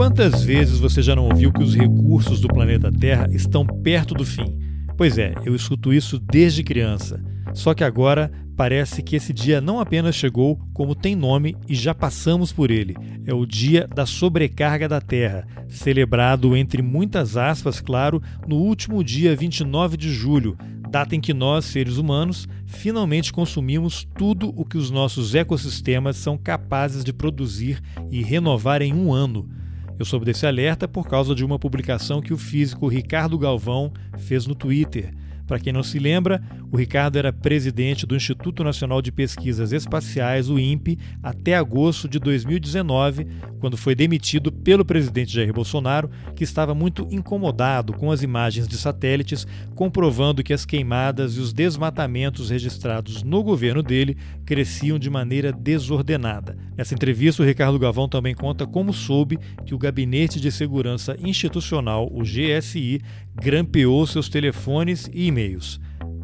Quantas vezes você já não ouviu que os recursos do planeta Terra estão perto do fim? Pois é, eu escuto isso desde criança. Só que agora parece que esse dia não apenas chegou, como tem nome e já passamos por ele. É o Dia da Sobrecarga da Terra, celebrado entre muitas aspas, claro, no último dia 29 de julho, data em que nós, seres humanos, finalmente consumimos tudo o que os nossos ecossistemas são capazes de produzir e renovar em um ano. Eu soube desse alerta por causa de uma publicação que o físico Ricardo Galvão fez no Twitter. Para quem não se lembra, o Ricardo era presidente do Instituto Nacional de Pesquisas Espaciais, o INPE, até agosto de 2019, quando foi demitido pelo presidente Jair Bolsonaro, que estava muito incomodado com as imagens de satélites comprovando que as queimadas e os desmatamentos registrados no governo dele cresciam de maneira desordenada. Nessa entrevista, o Ricardo Gavão também conta como soube que o Gabinete de Segurança Institucional, o GSI, grampeou seus telefones e e-mails.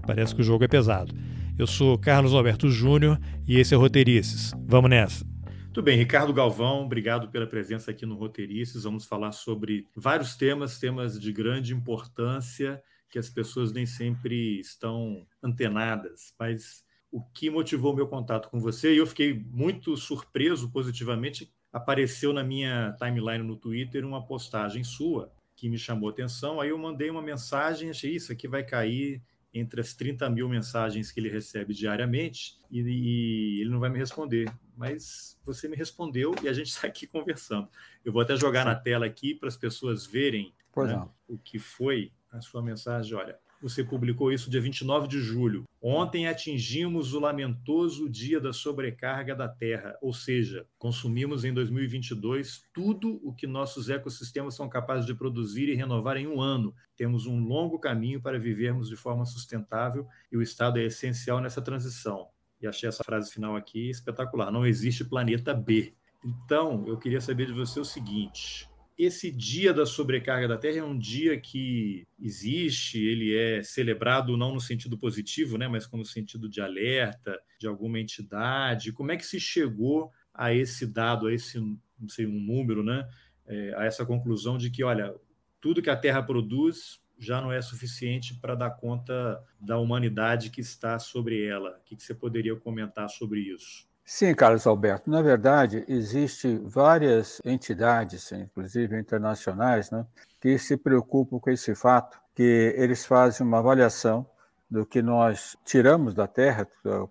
Parece que o jogo é pesado. Eu sou Carlos Alberto Júnior e esse é Roteirices. Vamos nessa! Tudo bem, Ricardo Galvão, obrigado pela presença aqui no Roteirices. Vamos falar sobre vários temas, temas de grande importância que as pessoas nem sempre estão antenadas, mas o que motivou meu contato com você, e eu fiquei muito surpreso positivamente, apareceu na minha timeline no Twitter uma postagem sua que me chamou atenção. Aí eu mandei uma mensagem, achei isso aqui vai cair entre as 30 mil mensagens que ele recebe diariamente e, e ele não vai me responder. Mas você me respondeu e a gente está aqui conversando. Eu vou até jogar Sim. na tela aqui para as pessoas verem né, o que foi a sua mensagem. Olha, você publicou isso dia 29 de julho. Ontem atingimos o lamentoso dia da sobrecarga da Terra, ou seja, consumimos em 2022 tudo o que nossos ecossistemas são capazes de produzir e renovar em um ano. Temos um longo caminho para vivermos de forma sustentável e o Estado é essencial nessa transição. E achei essa frase final aqui espetacular. Não existe planeta B. Então, eu queria saber de você o seguinte: esse dia da sobrecarga da Terra é um dia que existe, ele é celebrado não no sentido positivo, né, mas como sentido de alerta de alguma entidade. Como é que se chegou a esse dado, a esse, não sei, um número, né, é, a essa conclusão de que, olha, tudo que a Terra produz já não é suficiente para dar conta da humanidade que está sobre ela. O que você poderia comentar sobre isso? Sim, Carlos Alberto. Na verdade, existem várias entidades, inclusive internacionais, né, que se preocupam com esse fato, que eles fazem uma avaliação do que nós tiramos da Terra,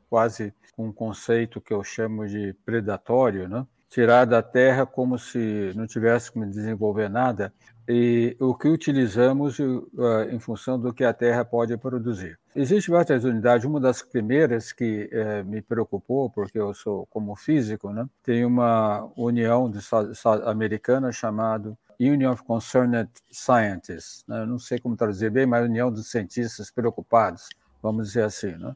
quase um conceito que eu chamo de predatório, né? tirar da Terra como se não tivesse como desenvolver nada, e o que utilizamos uh, em função do que a Terra pode produzir. Existem várias unidades, uma das primeiras que uh, me preocupou, porque eu sou como físico, né? tem uma união de americana chamada Union of Concerned Scientists, né? não sei como traduzir bem, mas União dos Cientistas Preocupados, vamos dizer assim, né?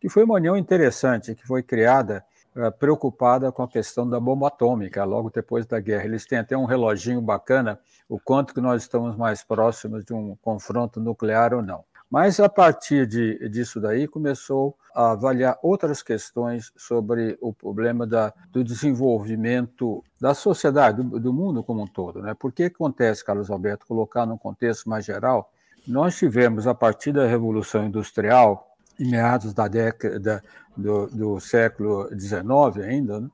que foi uma união interessante, que foi criada uh, preocupada com a questão da bomba atômica, logo depois da guerra. Eles têm até um reloginho bacana o quanto que nós estamos mais próximos de um confronto nuclear ou não. Mas a partir de, disso daí começou a avaliar outras questões sobre o problema da, do desenvolvimento da sociedade, do, do, mundo como um todo. Né? Por que acontece, Carlos Alberto, colocar num contexto mais geral? Nós tivemos, a partir da Revolução Industrial, em meados da década do, do século XIX ainda, né?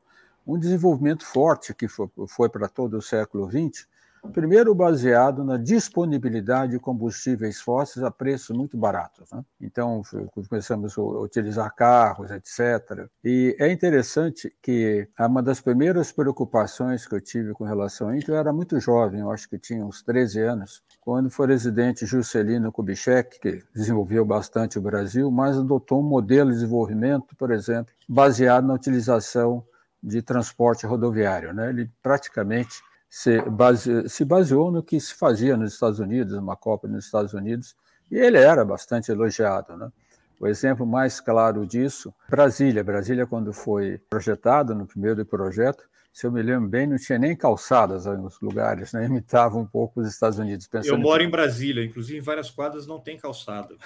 um desenvolvimento forte que foi, foi para todo o século XX, Primeiro, baseado na disponibilidade de combustíveis fósseis a preços muito baratos. Né? Então, começamos a utilizar carros, etc. E é interessante que uma das primeiras preocupações que eu tive com relação a isso, eu era muito jovem, eu acho que tinha uns 13 anos, quando foi residente Juscelino Kubitschek, que desenvolveu base o Brasil, mas adotou um modelo de desenvolvimento, por exemplo, baseado na utilização de transporte rodoviário. Né? Ele praticamente se, base, se baseou no que se fazia nos Estados Unidos, uma Copa nos Estados Unidos, e ele era bastante elogiado. Né? O exemplo mais claro disso, Brasília. Brasília, quando foi projetado, no primeiro projeto, se eu me lembro bem, não tinha nem calçadas nos lugares, né? imitava um pouco os Estados Unidos. Eu moro em Brasília, inclusive em várias quadras não tem calçada.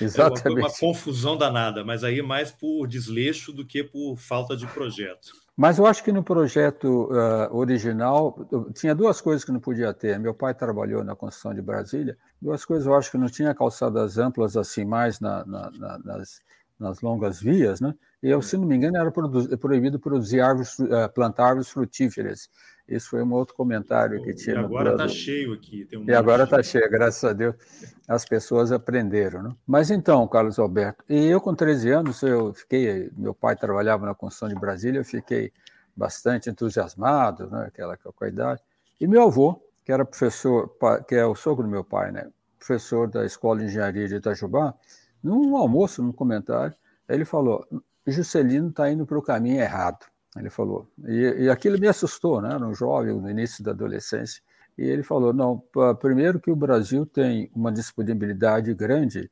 Exatamente. É uma, uma confusão danada, mas aí mais por desleixo do que por falta de projeto. Mas eu acho que no projeto uh, original tinha duas coisas que não podia ter. Meu pai trabalhou na construção de Brasília. Duas coisas eu acho que não tinha calçadas amplas assim mais na, na, na, nas, nas longas vias, né? E eu, se não me engano, era proibido produzir árvores, uh, plantar árvores frutíferas. Esse foi um outro comentário que tinha. E agora está cheio aqui. Um e agora está cheio, graças a Deus. As pessoas aprenderam. Né? Mas então, Carlos Alberto, e eu com 13 anos, eu fiquei. Meu pai trabalhava na construção de Brasília, eu fiquei bastante entusiasmado, né? aquela, aquela idade. E meu avô, que era professor, que é o sogro do meu pai, né? professor da Escola de Engenharia de Itajubá, num almoço, num comentário, ele falou: Juscelino está indo para o caminho errado. Ele falou. E, e aquilo me assustou, né? Era um jovem no início da adolescência. E ele falou: não, primeiro que o Brasil tem uma disponibilidade grande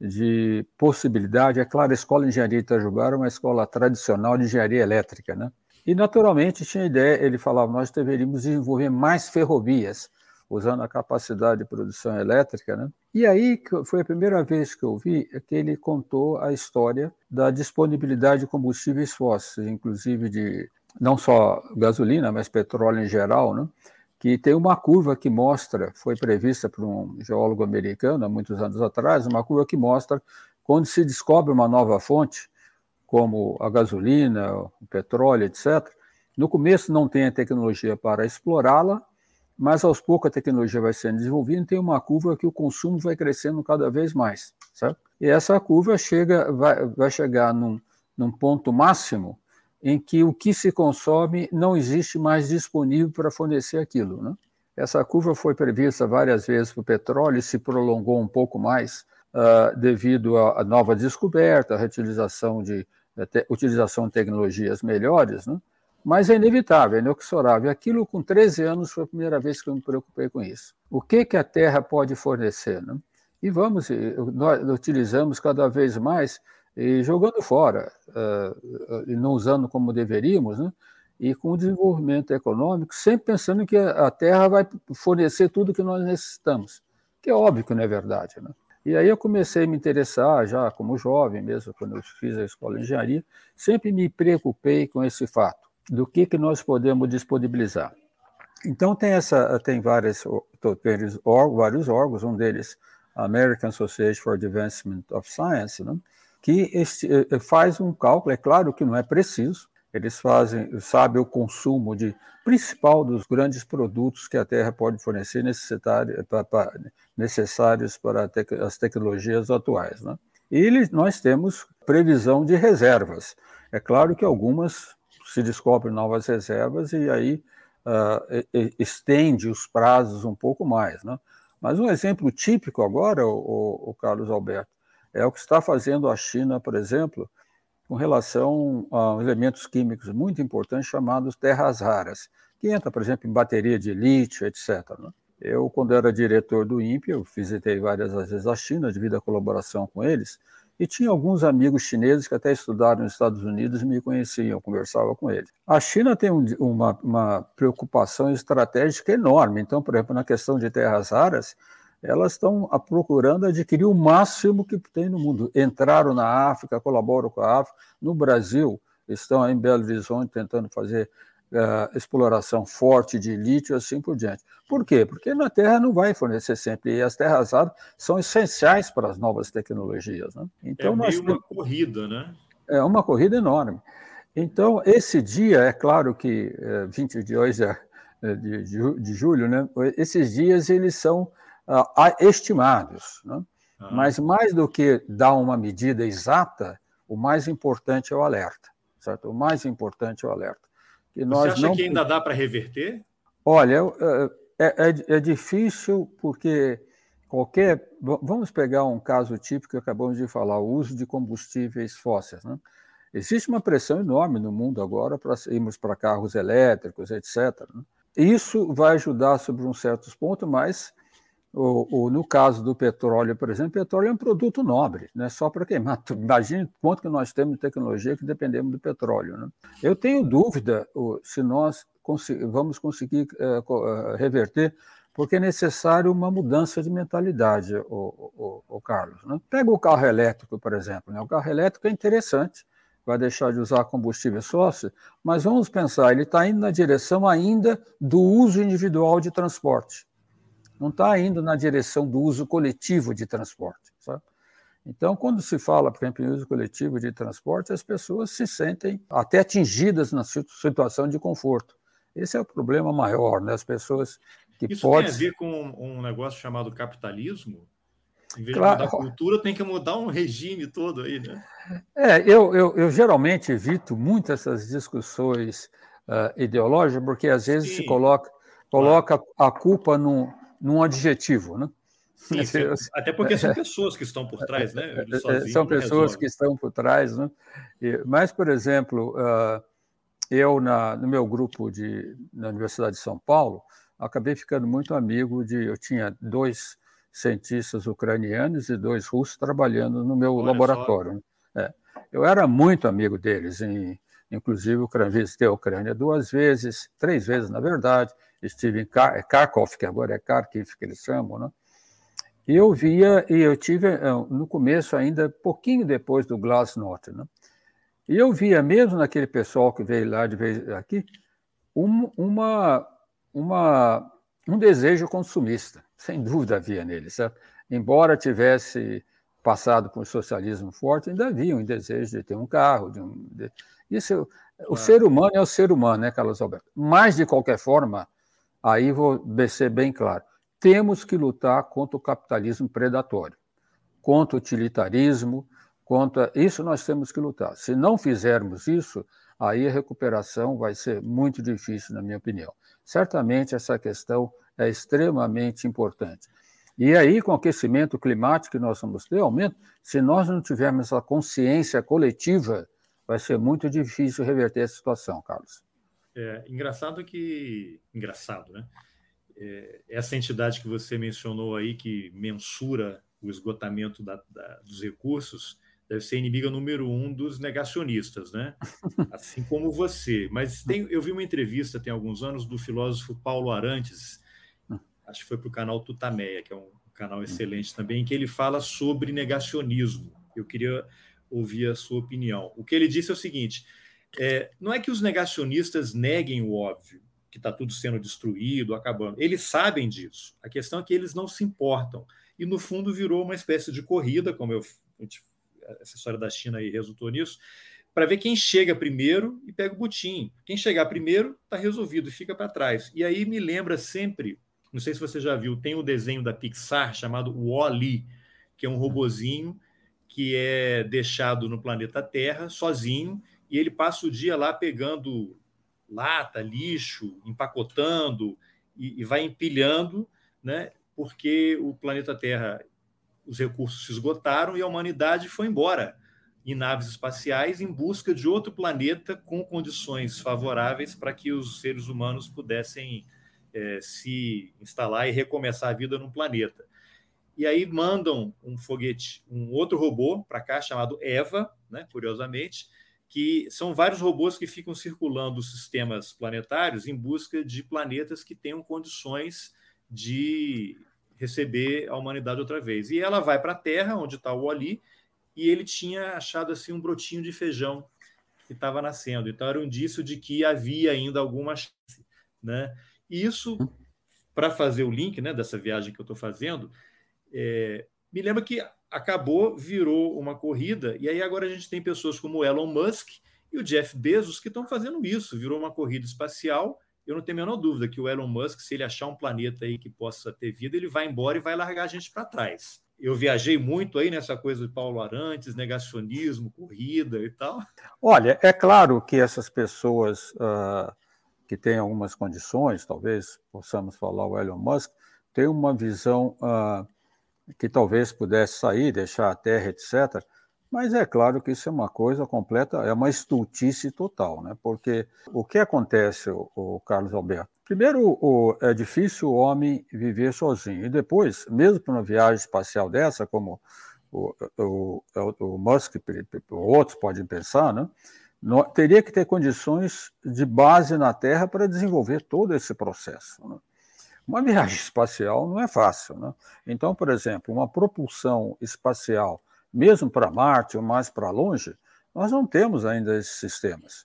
de possibilidade. É claro, a Escola de Engenharia de Itajubá era uma escola tradicional de engenharia elétrica, né? E, naturalmente, tinha ideia, ele falava, nós deveríamos desenvolver mais ferrovias, usando a capacidade de produção elétrica, né? E aí foi a primeira vez que eu vi que ele contou a história da disponibilidade de combustíveis fósseis, inclusive de não só gasolina, mas petróleo em geral, né? que tem uma curva que mostra, foi prevista por um geólogo americano há muitos anos atrás, uma curva que mostra quando se descobre uma nova fonte, como a gasolina, o petróleo, etc. No começo não tem a tecnologia para explorá-la, mas aos poucos a tecnologia vai sendo desenvolvida e tem uma curva que o consumo vai crescendo cada vez mais, certo? E essa curva chega, vai, vai chegar num, num ponto máximo em que o que se consome não existe mais disponível para fornecer aquilo, né? Essa curva foi prevista várias vezes para o petróleo e se prolongou um pouco mais uh, devido à nova descoberta, a reutilização de, a utilização de tecnologias melhores, né? Mas é inevitável, é inexorável. Aquilo com 13 anos foi a primeira vez que eu me preocupei com isso. O que, que a Terra pode fornecer? Né? E vamos, nós utilizamos cada vez mais e jogando fora, uh, não usando como deveríamos, né? e com o desenvolvimento econômico, sempre pensando que a Terra vai fornecer tudo que nós necessitamos, que é óbvio que não é verdade. Né? E aí eu comecei a me interessar, já como jovem mesmo, quando eu fiz a escola de engenharia, sempre me preocupei com esse fato do que, que nós podemos disponibilizar. Então tem essa tem várias vários órgãos, um deles a American Association for Advancement of Science, né, que este, eh, faz um cálculo, é claro que não é preciso, eles fazem, sabem o consumo de principal dos grandes produtos que a Terra pode fornecer necessários para as tecnologias atuais. Né? E nós temos previsão de reservas. É claro que algumas se descobrem novas reservas e aí uh, estende os prazos um pouco mais. Né? Mas um exemplo típico agora, o, o, Carlos Alberto, é o que está fazendo a China, por exemplo, com relação a elementos químicos muito importantes chamados terras raras, que entra, por exemplo, em bateria de lítio, etc. Né? Eu, quando era diretor do INPE, eu visitei várias vezes a China devido à colaboração com eles, e tinha alguns amigos chineses que até estudaram nos Estados Unidos e me conheciam, conversava com eles. A China tem um, uma, uma, preocupação estratégica enorme. Então, por exemplo, na questão de terras raras, elas estão procurando adquirir o máximo que tem no mundo. Entraram na África, colaboram com a África. No Brasil, estão em Belo Horizonte tentando fazer uh, exploração forte de lítio, assim por diante. Por quê? Porque na Terra não vai fornecer sempre, e as terras raras são essenciais para as novas tecnologias. Né? Então, é meio nós... uma corrida, né? É uma corrida enorme. Então, esse dia, é claro que é, 22 de, de, de, julho, né? esses dias eles são uh, estimados. Né? Ah. Mas mais do que dar uma medida exata, o mais importante é o alerta. Certo? O mais importante é o alerta. Que nós Você acha não... que ainda dá para reverter? Olha, é, é, é, difícil porque qualquer. Vamos pegar um caso típico que acabamos de falar: o uso de combustíveis fósseis. Né? Existe uma pressão enorme no mundo agora para irmos para carros elétricos, etc. Né? Isso vai ajudar sobre um certos pontos, mas o, o, no caso do petróleo, por exemplo, petróleo é um produto nobre, não é só para queimar. Imagine quanto que nós temos de tecnologia que dependemos do petróleo. Né? Eu tenho dúvida se nós vamos conseguir é, reverter, porque é necessário uma mudança de mentalidade, o, o, o Carlos. Né? Pega o carro elétrico, por exemplo. Né? O carro elétrico é interessante, vai deixar de usar combustíveis fósseis, mas vamos pensar, ele está indo na direção ainda do uso individual de transporte. Não está indo na direção do uso coletivo de transporte. Sabe? Então, quando se fala, por exemplo, em uso coletivo de transporte, as pessoas se sentem até atingidas na situação de conforto. Esse é o problema maior, né? As pessoas que Isso podem... tem a ver com um negócio chamado capitalismo? Em vez claro. de mudar a cultura, tem que mudar um regime todo aí, né? É, eu, eu, eu geralmente evito muito essas discussões uh, ideológicas, porque às vezes Sim. se coloca, coloca claro. a culpa num, num adjetivo, né? Sim, sim. Até porque são pessoas que estão por trás, né? são pessoas que estão por trás, né? Mas, por exemplo, uh, eu, na, no meu grupo de, na Universidade de São Paulo, acabei ficando muito amigo de. Eu tinha dois cientistas ucranianos e dois russos trabalhando no meu Olha laboratório. É. Eu era muito amigo deles, em, inclusive visitei a Ucrânia duas vezes, três vezes, na verdade. Estive em Kar Kharkov, que agora é Kharkiv, que eles chamam, né? E eu via, e eu tive, eh, no começo ainda, pouquinho depois do Glasnost, né? E eu via, mesmo naquele pessoal que veio lá de vez aqui, um, uma, uma, um desejo consumista, sem dúvida havia nele, sabe? Embora tivesse passado por um socialismo forte, ainda havia um desejo de ter um carro. De um, de... Isso, o ser humano é o ser humano, né, Carlos Alberto? Mas, de qualquer forma, aí vou ser bem claro, temos que lutar contra o capitalismo predatório, contra o utilitarismo, contra isso nós temos que lutar. Se não fizermos isso, aí a recuperação vai ser muito difícil, na minha opinião. Certamente essa questão é extremamente importante. E aí, com o aquecimento climático que nós vamos ter, aumento, se nós não tivermos essa consciência coletiva, vai ser muito difícil reverter essa situação, Carlos. É engraçado que. Engraçado, né? É, essa entidade que você mencionou aí, que mensura o esgotamento da, da, dos recursos, deve ser inimiga número um dos negacionistas, né? Assim como você. Mas tem, eu vi uma entrevista tem alguns anos do filósofo Paulo Arantes, acho que foi para o canal Tutameia, que é um canal excelente também, em que ele fala sobre negacionismo. Eu queria ouvir a sua opinião. O que ele disse é o seguinte: é, não é que os negacionistas neguem o óbvio, que está tudo sendo destruído, acabando. Eles sabem disso. A questão é que eles não se importam. E, no fundo, virou uma espécie de corrida, como eu, essa história da China aí resultou nisso, para ver quem chega primeiro e pega o butim. Quem chegar primeiro está resolvido e fica para trás. E aí me lembra sempre, não sei se você já viu, tem o um desenho da Pixar chamado Wall-E, que é um robozinho que é deixado no planeta Terra sozinho e ele passa o dia lá pegando lata, lixo, empacotando e, e vai empilhando, né? Porque o planeta Terra os recursos se esgotaram e a humanidade foi embora em naves espaciais em busca de outro planeta com condições favoráveis para que os seres humanos pudessem é, se instalar e recomeçar a vida no planeta. E aí mandam um foguete, um outro robô para cá chamado Eva, né, curiosamente, que são vários robôs que ficam circulando os sistemas planetários em busca de planetas que tenham condições de receber a humanidade outra vez. E ela vai para a Terra, onde está o Ali, e ele tinha achado assim um brotinho de feijão que estava nascendo. Então era um indício de que havia ainda alguma chance, né? E isso, para fazer o link, né, dessa viagem que eu estou fazendo, é, me lembra que acabou, virou uma corrida, e aí agora a gente tem pessoas como o Elon Musk e o Jeff Bezos que estão fazendo isso. Virou uma corrida espacial eu não tenho a menor dúvida que o Elon Musk, se ele achar um planeta aí que possa ter vida, ele vai embora e vai largar a gente para trás. Eu viajei muito aí nessa coisa de Paulo Arantes, negacionismo, corrida e tal. Olha, é claro que essas pessoas uh, que têm algumas condições, talvez possamos falar o Elon Musk, têm uma visão uh, que talvez pudesse sair, deixar a Terra, etc., mas é claro que isso é uma coisa completa, é uma estultice total, né? Porque o que acontece, o, Carlos Alberto? Primeiro, o, é difícil o homem viver sozinho. E depois, mesmo para uma viagem espacial dessa, como o, o, o Musk outros podem pensar, né? Teria que ter condições de base na Terra para desenvolver todo esse processo. Né? Uma viagem espacial não é fácil. Né? Então, por exemplo, uma propulsão espacial mesmo para Marte ou mais para longe, Nós não temos ainda esses sistemas.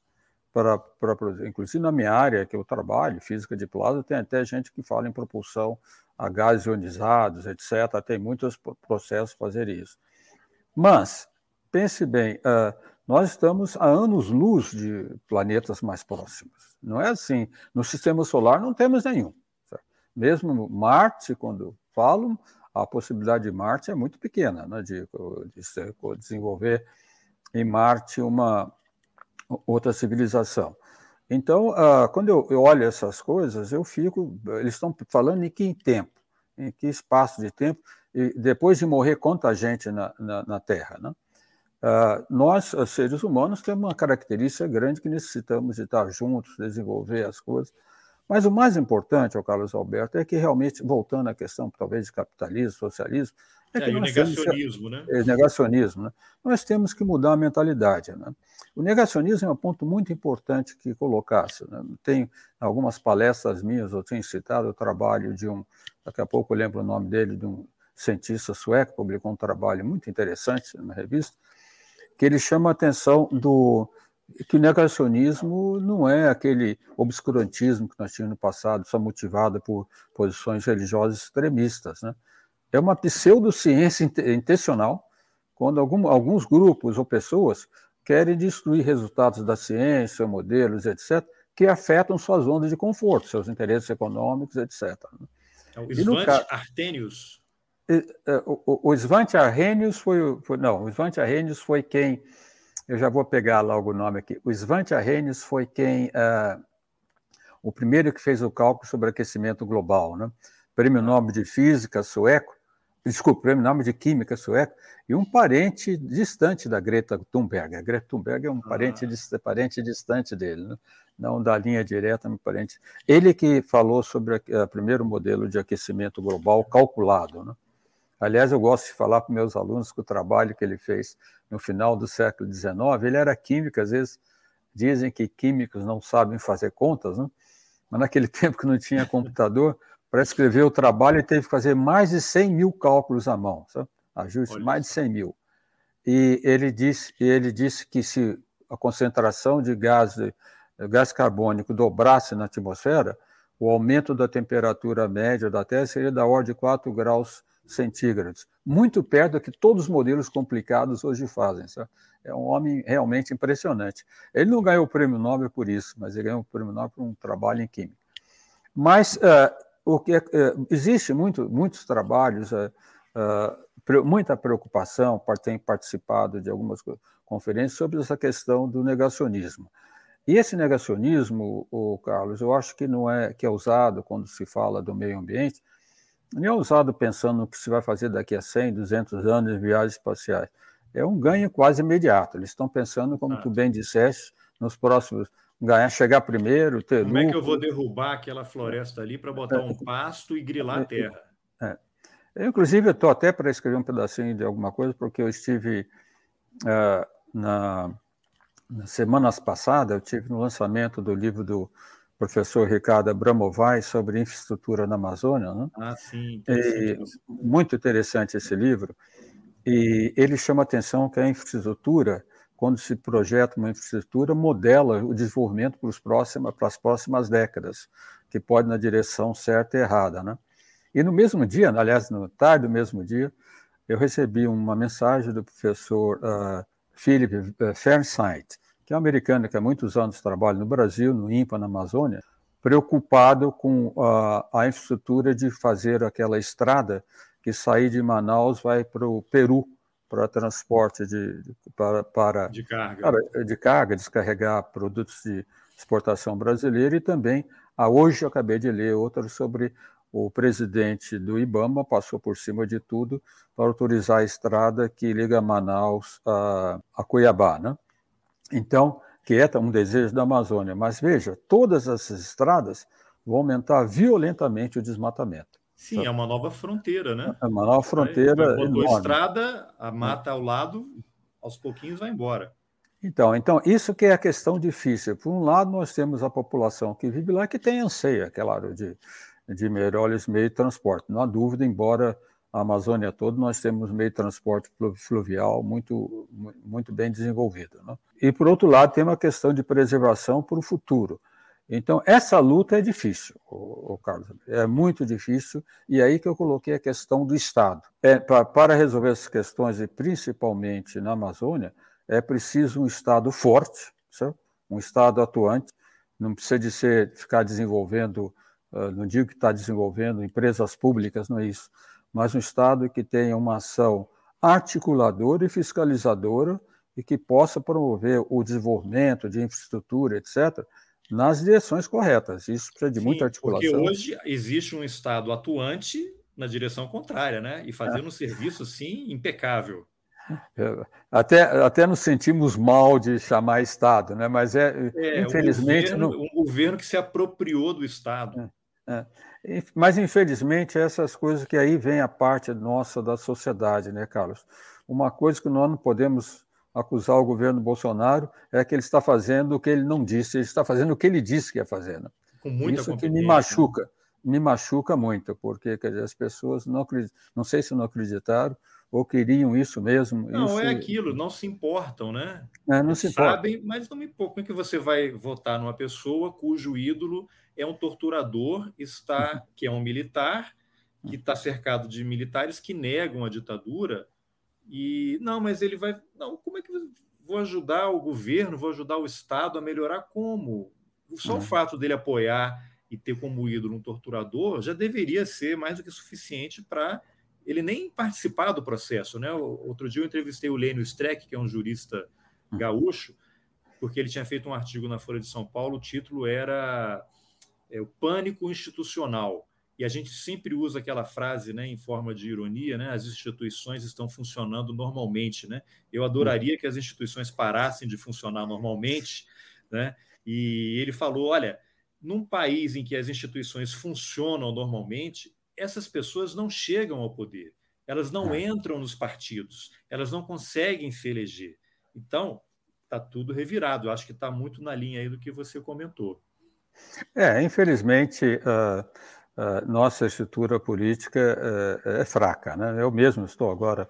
Para, para, inclusive na minha área que eu trabalho, física de plasma, tem até gente que fala em propulsão a gases ionizados, etc. Tem muitos processos para fazer isso. Mas, pense bem, uh, nós estamos a anos-luz de planetas mais próximos. Não é assim. No sistema solar não temos nenhum. Mesmo Marte, quando falam, a possibilidade de Marte é muito pequena, né, de, de desenvolver em Marte uma outra civilização. Então, uh, quando eu, eu, olho essas coisas, eu fico. Eles estão falando em que tempo, em que espaço de tempo, e depois de morrer, quanta gente na, na, na Terra. Né? Uh, nós, seres humanos, temos uma característica grande que necessitamos de estar juntos, desenvolver as coisas. Mas o mais importante, ao Carlos Alberto, é que realmente, voltando à questão talvez de capitalismo, socialismo, é, é que o negacionismo, temos, né? É, negacionismo, né? Nós temos que mudar a mentalidade, né? O negacionismo é um ponto muito importante que colocasse. Né? Tem algumas palestras minhas, eu tenho citado o trabalho de um, daqui a pouco eu lembro o nome dele, de um cientista sueco, publicou um trabalho muito interessante numa revista, que ele chama a atenção do que o negacionismo não é aquele obscurantismo que nós tínhamos no passado, só motivado por posições religiosas extremistas. Né? É uma pseudociência intencional, quando algum, alguns grupos ou pessoas querem destruir resultados da ciência, modelos, etc., que afetam suas ondas de conforto, seus interesses econômicos, etc. Né? É o Svante Arrhenius é, o, o Svante Arrhenius foi, foi, não, o Svante Arrhenius foi quem, eu já vou pegar logo o nome aqui, o Svante Arrhenius foi quem, uh, o primeiro que fez o cálculo sobre aquecimento global, né? Prêmio Nobel de Física sueco, desculpa, Prêmio Nobel de Química sueco, e um parente distante da Greta Thunberg. A Greta Thunberg é um parente, ah. parente distante dele, né? não da linha direta, mas parente. Ele que falou sobre o primeiro modelo de aquecimento global calculado, né? Aliás, eu gosto de falar para meus alunos que o trabalho que ele fez no final do século XIX, ele era químico, às vezes dizem que químicos não sabem fazer contas, né? mas naquele tempo que não tinha computador, para escrever o trabalho ele teve que fazer mais de 100 mil cálculos à mão, sabe? ajuste, mais de 100 mil. E ele disse, ele disse que se a concentração de gás, de gás carbônico dobrasse na atmosfera, o aumento da temperatura média da Terra seria da ordem de 4 graus centígrados, muito perto do que todos os modelos complicados hoje fazem. Sabe? É um homem realmente impressionante. Ele não ganhou o prêmio Nobel por isso, mas ele ganhou o prêmio Nobel por um trabalho em química. Mas uh, o que é, uh, existe muito, muitos trabalhos, uh, muita preocupação, tem participado de algumas conferências sobre essa questão do negacionismo. E esse negacionismo, o Carlos, eu acho que não é que é usado quando se fala do meio ambiente, não é usado pensando no que se vai fazer daqui a 100, 200 anos em viagens espaciais. É um ganho quase imediato. Eles estão pensando, como ah. tu bem disseste, nos próximos ganhar, chegar primeiro, ter Como lucro. é que eu vou derrubar aquela floresta ali para botar um pasto e grilar a é, terra? É. Eu, inclusive, estou até para escrever um pedacinho de alguma coisa, porque eu estive uh, na, nas semanas passadas, eu tive no lançamento do livro do professor Ricardo Abramovay sobre infraestrutura na Amazônia. Né? Ah, sim. E, muito interessante esse livro. E ele chama atenção que a infraestrutura, quando se projeta uma infraestrutura, modela o desenvolvimento para, os próximos, para as próximas décadas, que pode ir na direção certa e errada. Né? E no mesmo dia, aliás, no tarde do mesmo dia, eu recebi uma mensagem do professor uh, Philip eh, Fernsight, que é um americano que há muitos anos trabalha no Brasil, no INPA, na Amazônia, preocupado com a, a infraestrutura de fazer aquela estrada que sair de Manaus vai para o Peru para transporte de, de para, para, de carga para, de carga descarregar produtos de exportação brasileira e também a hoje eu acabei de ler outra sobre o presidente do IBAMA passou por cima de tudo para autorizar a estrada que liga Manaus a, a Cuiabá, né? Então, que é um desejo da Amazônia. Mas veja, todas essas estradas vão aumentar violentamente o desmatamento. Sim, sabe? é uma nova fronteira, né? É uma nova fronteira. Quando a estrada, a mata ao lado, aos pouquinhos vai embora. Então, então, isso que é a questão difícil. Por um lado, nós temos a população que vive lá que tem anseia, claro, de, de melhores meios de transporte. Não há dúvida, embora a Amazônia toda, nós temos meio de transporte fluvial muito, muito bem desenvolvido. Né? E, por outro lado, tem uma questão de preservação para o futuro. Então, essa luta é difícil, o, Carlos, é muito difícil, e é aí que eu coloquei a questão do Estado. É, pra, para resolver essas questões, e principalmente na Amazônia, é preciso um Estado forte, certo? um Estado atuante, não precisa de ser, ficar desenvolvendo, uh, não digo que está desenvolvendo empresas públicas, não é isso, mas um Estado que tenha uma ação articuladora e fiscalizadora e que possa promover o desenvolvimento de infraestrutura, etc., nas direções corretas. Isso precisa de Sim, muita articulação. Porque hoje existe um Estado atuante na direção contrária, né? E fazendo é. um serviço, sim, impecável. É, até, até nos sentimos mal de chamar Estado, né? mas é, é infelizmente. Um governo, um governo, que se apropriou do Estado. É, é. Mas, infelizmente, essas coisas que aí vem a parte nossa da sociedade, né, Carlos? Uma coisa que nós não podemos acusar o governo Bolsonaro é que ele está fazendo o que ele não disse, ele está fazendo o que ele disse que ia fazer. Né? Isso que me machuca, me machuca muito, porque dizer, as pessoas não acreditam, não sei se não acreditaram, ou queriam isso mesmo. Não, isso... é aquilo, não se importam, né? É, não se Sabem, mas não me importa. Como é que você vai votar numa pessoa cujo ídolo é um torturador, está, que é um militar, que está cercado de militares que negam a ditadura, e não, mas ele vai. Não, como é que vou ajudar o governo, vou ajudar o Estado a melhorar como? Só o uhum. fato dele apoiar e ter como ídolo um torturador já deveria ser mais do que suficiente para ele nem participar do processo. Né? Outro dia eu entrevistei o Lênio Streck, que é um jurista gaúcho, porque ele tinha feito um artigo na Folha de São Paulo, o título era é, O Pânico Institucional. E a gente sempre usa aquela frase né, em forma de ironia, né? As instituições estão funcionando normalmente, né? Eu adoraria que as instituições parassem de funcionar normalmente, né? E ele falou, olha, num país em que as instituições funcionam normalmente, essas pessoas não chegam ao poder, elas não é. entram nos partidos, elas não conseguem se eleger. Então, está tudo revirado. Eu acho que está muito na linha aí do que você comentou. É, infelizmente, uh, uh, nossa estrutura política uh, é fraca. Né? Eu mesmo estou agora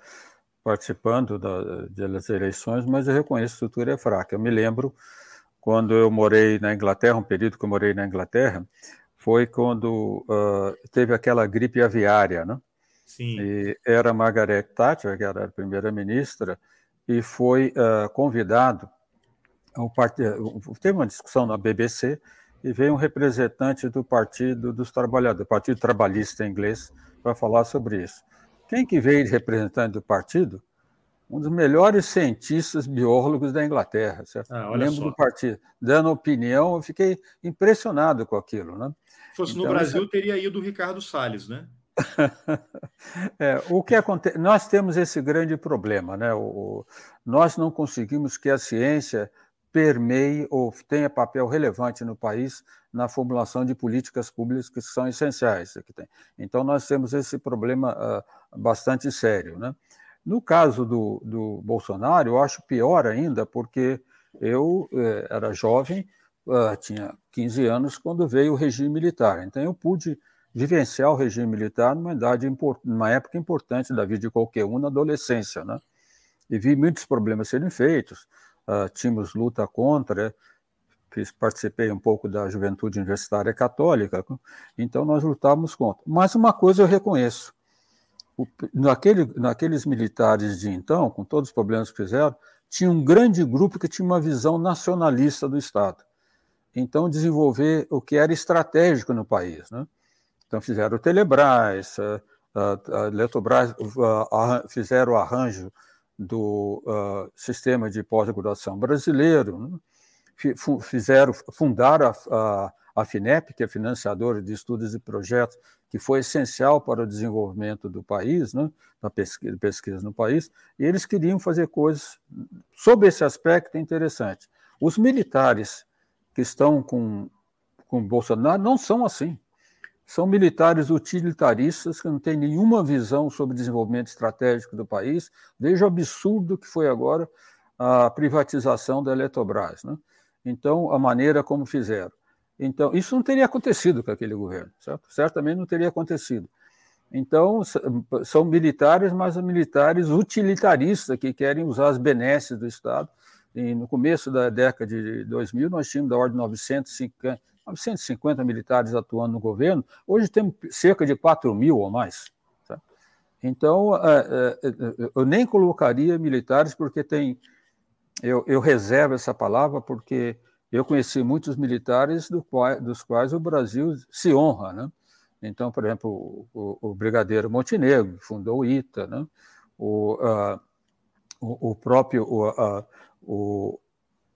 participando da, das eleições, mas eu reconheço que a estrutura é fraca. Eu me lembro quando eu morei na Inglaterra, um período que eu morei na Inglaterra, foi quando uh, teve aquela gripe aviária, né? Sim. E era Margaret Thatcher, que era a primeira-ministra, e foi convidado ao partido. Teve uma discussão na BBC e veio um representante do Partido dos Trabalhadores, Partido Trabalhista inglês, para falar sobre isso. Quem que veio de representante do partido? um dos melhores cientistas biólogos da Inglaterra, certo? Ah, do partido, dando opinião, eu fiquei impressionado com aquilo, né? Se fosse então, no Brasil, isso... teria ido o Ricardo Salles, né? é, o que acontece? Nós temos esse grande problema, né? O, o, nós não conseguimos que a ciência permeie ou tenha papel relevante no país na formulação de políticas públicas que são essenciais. Que tem. Então, nós temos esse problema uh, bastante sério, né? No caso do, do Bolsonaro, eu acho pior ainda, porque eu eh, era jovem, uh, tinha 15 anos, quando veio o regime militar. Então, eu pude vivenciar o regime militar numa, idade, numa época importante da vida de qualquer um, na adolescência. Né? E vi muitos problemas serem feitos, uh, luta contra, fiz, participei um pouco da juventude universitária católica, então nós lutávamos contra. Mas uma coisa eu reconheço, o, naquele, naqueles militares de então, com todos os problemas que fizeram, tinha um grande grupo que tinha uma visão nacionalista do Estado. Então, desenvolver o que era estratégico no país. Né? Então, fizeram o Telebrás, a, a Eletrobras, a, fizeram o arranjo do uh, sistema de pós-graduação brasileiro, né? fizeram, fundaram a, a FINEP, que é financiadora de estudos e projetos, que foi essencial para o desenvolvimento do país, né, da pesquisa, pesquisa no país, e eles queriam fazer coisas sob esse aspecto interessante. Os militares que estão com, com Bolsonaro não são assim. São militares utilitaristas que não têm nenhuma visão sobre desenvolvimento estratégico do país. Veja o absurdo que foi agora a privatização da Eletrobras. Né? Então, a maneira como fizeram. Então, isso não teria acontecido com aquele governo, certo? Certamente não teria acontecido. Então, são militares, mas militares utilitaristas que querem usar as benesses do Estado. E no começo da década de 2000, nós tínhamos da ordem de 950, 950 militares atuando no governo. Hoje temos cerca de 4 mil ou mais. Tá? Então, é, é, é, eu nem colocaria militares, porque tem. Eu, eu reservo essa palavra, porque eu conheci muitos militares do qual, dos quais o Brasil se honra, né? Então, por exemplo, o, o Brigadeiro Montenegro fundou o ITA, né? o, o, o, próprio, uh, o,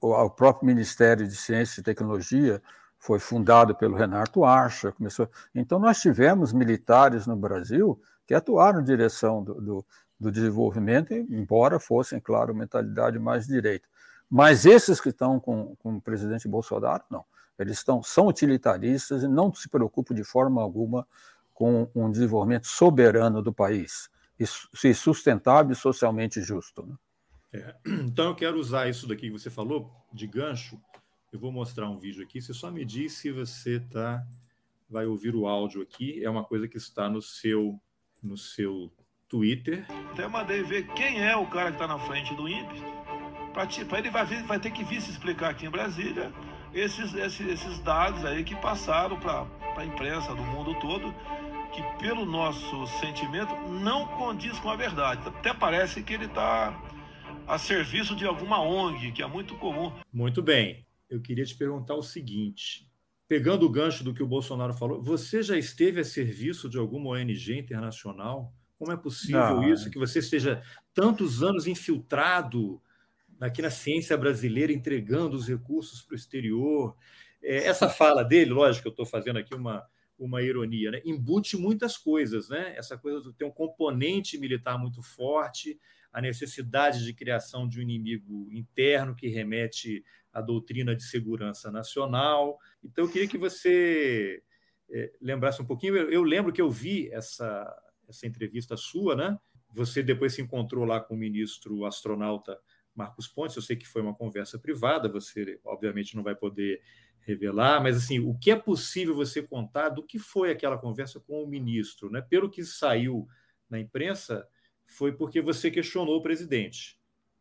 o, próprio Ministério de Ciência e Tecnologia foi fundado pelo Renato Archa. Começou... Então, nós tivemos militares no Brasil que atuaram em direção do, do, do desenvolvimento, embora fossem, claro, mentalidade mais direita. Mas esses que estão com, com o presidente Bolsonaro, não. Eles estão, são utilitaristas e não se preocupam de forma alguma com um desenvolvimento soberano do país e sustentável e socialmente justo. Né? É. Então eu quero usar isso daqui que você falou de gancho. Eu vou mostrar um vídeo aqui. Você só me diz se você tá, vai ouvir o áudio aqui. É uma coisa que está no seu no seu Twitter. Até mandei ver quem é o cara que está na frente do INPE. Para ele vai, vai ter que vir se explicar aqui em Brasília esses, esses, esses dados aí que passaram para a imprensa do mundo todo, que pelo nosso sentimento não condiz com a verdade. Até parece que ele está a serviço de alguma ONG, que é muito comum. Muito bem. Eu queria te perguntar o seguinte: pegando o gancho do que o Bolsonaro falou, você já esteve a serviço de alguma ONG internacional? Como é possível não. isso? Que você esteja tantos anos infiltrado aqui na ciência brasileira, entregando os recursos para o exterior. É, essa fala dele, lógico que eu estou fazendo aqui uma, uma ironia, né? embute muitas coisas, né? Essa coisa ter um componente militar muito forte, a necessidade de criação de um inimigo interno que remete à doutrina de segurança nacional. Então, eu queria que você é, lembrasse um pouquinho. Eu, eu, lembro que eu vi essa, essa entrevista sua, né? Você depois se encontrou lá com o ministro astronauta Marcos Pontes. Eu sei que foi uma conversa privada, você obviamente não vai poder revelar, mas assim, o que é possível você contar do que foi aquela conversa com o ministro, né? Pelo que saiu na imprensa, foi porque você questionou o presidente.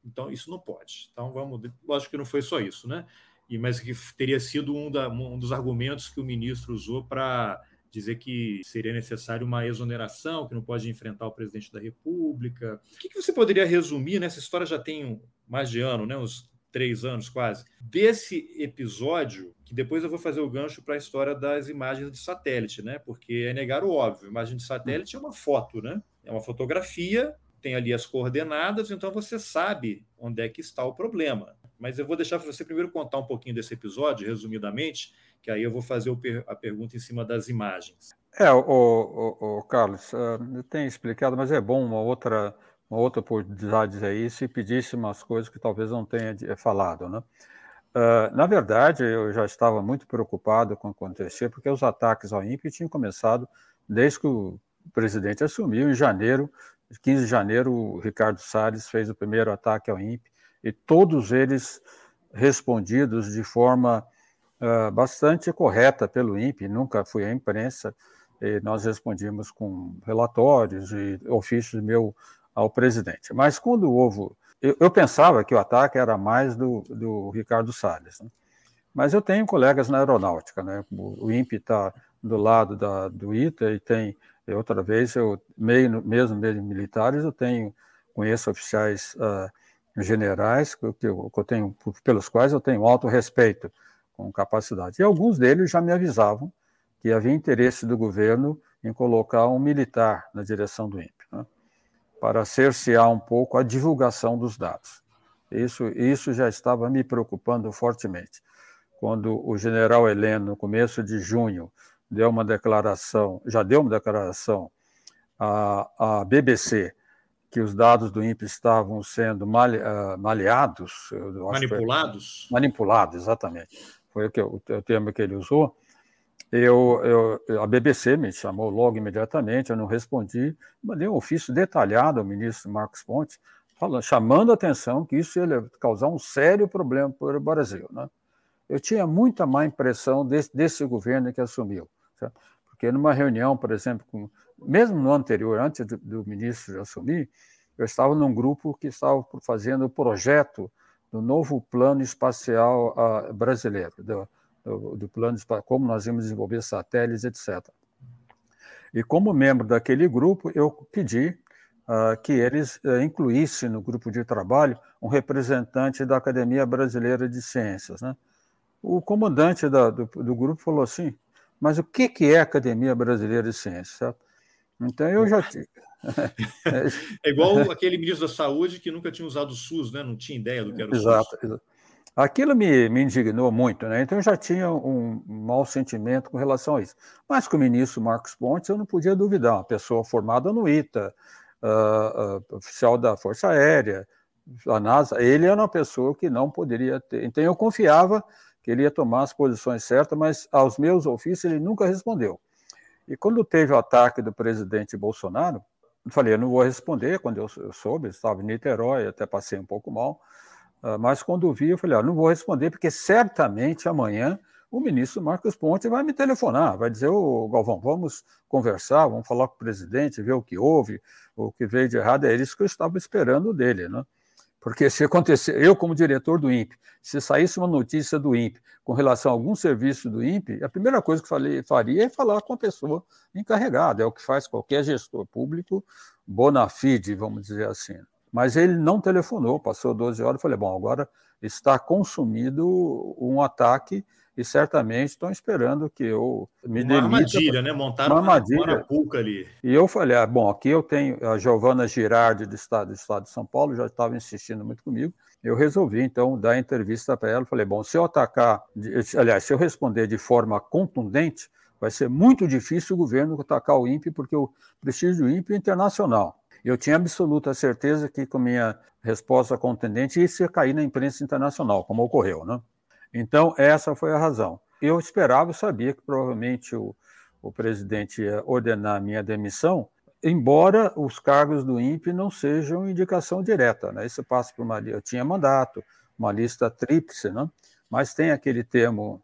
Então, isso não pode. Então, vamos. Lógico que não foi só isso, né? E, mas que teria sido um, da, um dos argumentos que o ministro usou para dizer que seria necessário uma exoneração, que não pode enfrentar o presidente da República. O que, que você poderia resumir? Nessa né? história já tem mais de ano, né? uns três anos quase, desse episódio, que depois eu vou fazer o gancho para a história das imagens de satélite, né? porque é negar o óbvio. Imagem de satélite é uma foto, né? é uma fotografia, tem ali as coordenadas, então você sabe onde é que está o problema. Mas eu vou deixar você primeiro contar um pouquinho desse episódio, resumidamente, que aí eu vou fazer a pergunta em cima das imagens. É, o, o, o Carlos, ah, tenho explicado, mas é bom uma outra, uma outra oportunidade aí se pedisse umas coisas que talvez não tenha falado, né? Uh, na verdade, eu já estava muito preocupado com o que acontecia, porque os ataques ao INPE tinham começado desde que o presidente assumiu, em janeiro, 15 de janeiro, o Ricardo Salles fez o primeiro ataque ao INPE, e todos eles respondidos de forma uh, bastante correta pelo INPE, nunca fui à imprensa, nós respondimos com relatórios e ofícios meu ao presidente. Mas quando houve. Eu, eu pensava que o ataque era mais do, do Ricardo Salles, né? mas eu tenho colegas na aeronáutica, né? o INPE está do lado da, do ITA e tem, outra vez, eu meio, mesmo meio militares, eu tenho, conheço oficiais uh, generais que eu, que eu tenho, pelos quais eu tenho alto respeito, com capacidade. E alguns deles já me avisavam que havia interesse do governo em colocar um militar na direção do INPE, né, para cercear um pouco a divulgação dos dados. Isso, isso já estava me preocupando fortemente. Quando o general Heleno, no começo de junho, deu uma declaração, já deu uma declaração à, à BBC que os dados do INPE estavam sendo mal, uh, maleados. Manipulados? Manipulados, exatamente foi o, que, o, o termo que ele usou, eu, eu, a BBC me chamou logo imediatamente, eu não respondi, mandei um ofício detalhado ao ministro Marcos Pontes, falando, chamando a atenção que isso ia causar um sério problema para o Brasil. Né? Eu tinha muita má impressão desse, desse governo que assumiu, porque numa reunião, por exemplo, com, mesmo no anterior, antes do, do ministro assumir, eu estava num grupo que estava fazendo o projeto do novo plano espacial uh, brasileiro, do, do, do plano como nós íamos desenvolver satélites, etc. E como membro daquele grupo, eu pedi uh, que eles uh, incluíssem no grupo de trabalho um representante da Academia Brasileira de Ciências. Né? O comandante da, do, do, grupo falou assim: mas o que, que é a Academia Brasileira de Ciências? Certo? Então eu já. é igual aquele ministro da Saúde que nunca tinha usado o SUS, né? não tinha ideia do que era o exato, SUS. Exato. Aquilo me, me indignou muito, né? Então eu já tinha um mau sentimento com relação a isso. Mas com o ministro Marcos Pontes eu não podia duvidar, uma pessoa formada no ITA, uh, uh, oficial da Força Aérea, a NASA, ele era uma pessoa que não poderia ter. Então eu confiava que ele ia tomar as posições certas, mas aos meus ofícios ele nunca respondeu. E quando teve o ataque do presidente Bolsonaro, eu falei, eu não vou responder. Quando eu, soube, eu estava em Niterói, até passei um pouco mal. Ah, mas quando vi, eu falei, ah, não vou responder, porque certamente amanhã o ministro Marcos Ponte vai me telefonar, vai dizer, ô Galvão, vamos conversar, vamos falar com o presidente, ver o que houve, o que veio de errado. É isso que eu estava esperando dele, né? Porque se acontecer, eu como diretor do INPE, se saísse uma notícia do INPE com relação a algum serviço do INPE, a primeira coisa que falei, faria é falar com a pessoa encarregada, é o que faz qualquer gestor público bona fide, vamos dizer assim. Mas ele não telefonou, passou 12 horas, falei, bom, agora está consumido um ataque e certamente estão esperando que eu me uma armadilha, né? Montaram uma armadilha. Uma ali. E eu falei, ah, bom, aqui eu tenho a Giovana Girardi do Estado, do Estado de São Paulo, já estava insistindo muito comigo. Eu resolvi, então, dar entrevista para ela. Falei, bom, se eu atacar, aliás, se eu responder de forma contundente, vai ser muito difícil o governo atacar o INPE, porque o prestígio do INPE é internacional. Eu tinha absoluta certeza que, com minha resposta contundente, isso ia cair na imprensa internacional, como ocorreu. Né? Então, essa foi a razão. Eu esperava, sabia que provavelmente o, o presidente ia ordenar a minha demissão, embora os cargos do INPE não sejam indicação direta. Né? Isso passa por uma. Eu tinha mandato, uma lista tríplice, né? mas tem aquele termo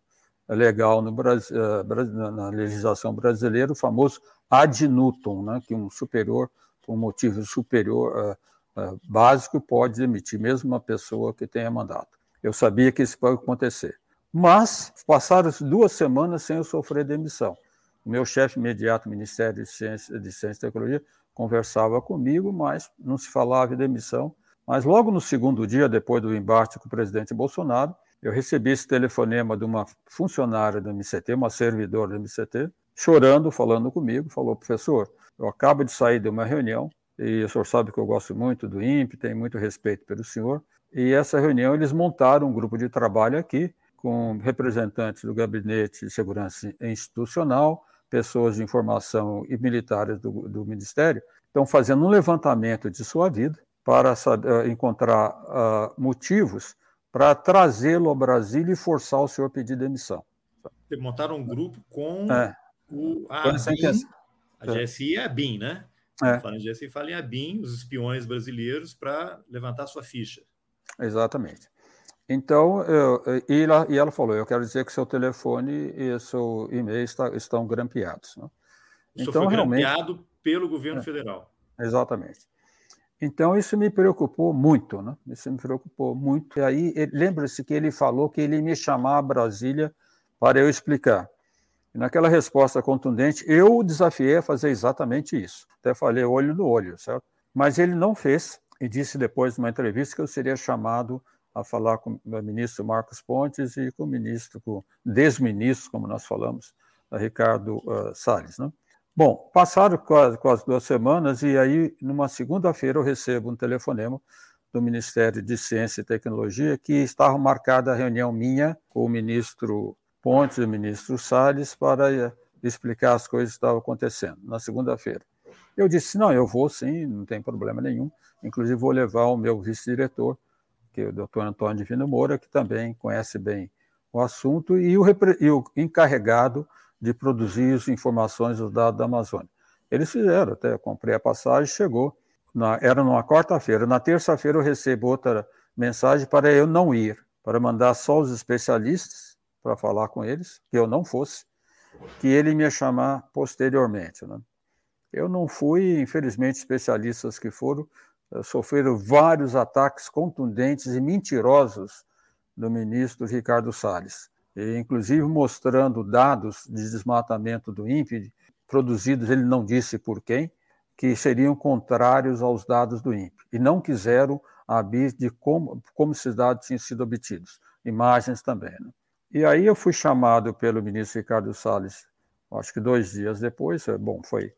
legal no Brasil, eh, na legislação brasileira, o famoso ad nutum, né? que um superior por um motivo superior uh, uh, básico, pode demitir mesmo uma pessoa que tenha mandato. Eu sabia que isso pode acontecer. Mas passaram duas semanas sem eu sofrer demissão. O meu chefe imediato, Ministério de Ciência, de Ciência e Tecnologia, conversava comigo, mas não se falava em demissão. Mas logo no segundo dia, depois do embate com o presidente Bolsonaro, eu recebi esse telefonema de uma funcionária do MCT, uma servidora do MCT, chorando, falando comigo, falou, professor, eu acabo de sair de uma reunião, e o senhor sabe que eu gosto muito do INPE, tenho muito respeito pelo senhor, e essa reunião eles montaram um grupo de trabalho aqui, com representantes do Gabinete de Segurança Institucional, pessoas de informação e militares do, do Ministério, estão fazendo um levantamento de sua vida para saber, encontrar uh, motivos para trazê-lo ao Brasil e forçar o senhor a pedir demissão. Montaram um grupo com é. o, a ABIN, a GSI é a BIM, né? É. Falando em GSI, fala em ABIN, os espiões brasileiros, para levantar sua ficha. Exatamente. Então, eu, e, ela, e, ela, falou: Eu quero dizer que seu telefone e seu e-mail está, estão grampeados. Né? Isso então, foi realmente, grampeado pelo governo é, federal. Exatamente. Então, isso me preocupou muito, né? Isso me preocupou muito. E aí, lembra-se que ele falou que ele ia me chamar a Brasília para eu explicar. E naquela resposta contundente, eu o desafiei a fazer exatamente isso. Até falei olho no olho, certo? Mas ele não fez e disse depois, numa entrevista, que eu seria chamado a falar com o ministro Marcos Pontes e com o ministro, com o desministro, como nós falamos, Ricardo uh, Salles. Né? Bom, passaram quase, quase duas semanas e aí, numa segunda-feira, eu recebo um telefonema do Ministério de Ciência e Tecnologia que estava marcada a reunião minha com o ministro Pontes e o ministro Salles para eh, explicar as coisas que estavam acontecendo na segunda-feira. Eu disse: não, eu vou sim, não tem problema nenhum. Inclusive, vou levar o meu vice-diretor, que é o doutor Antônio Divino Moura, que também conhece bem o assunto, e o, e o encarregado de produzir as informações dos dados da Amazônia. Eles fizeram, até comprei a passagem, chegou, na, era numa quarta-feira. Na terça-feira eu recebo outra mensagem para eu não ir, para mandar só os especialistas para falar com eles, que eu não fosse, que ele me ia chamar posteriormente. Né? Eu não fui, infelizmente, especialistas que foram eh, sofreram vários ataques contundentes e mentirosos do ministro Ricardo Salles, e, inclusive mostrando dados de desmatamento do INPE, produzidos, ele não disse por quem, que seriam contrários aos dados do INPE, e não quiseram abrir de como, como esses dados tinham sido obtidos, imagens também. Né? E aí eu fui chamado pelo ministro Ricardo Salles, acho que dois dias depois, eh, bom, foi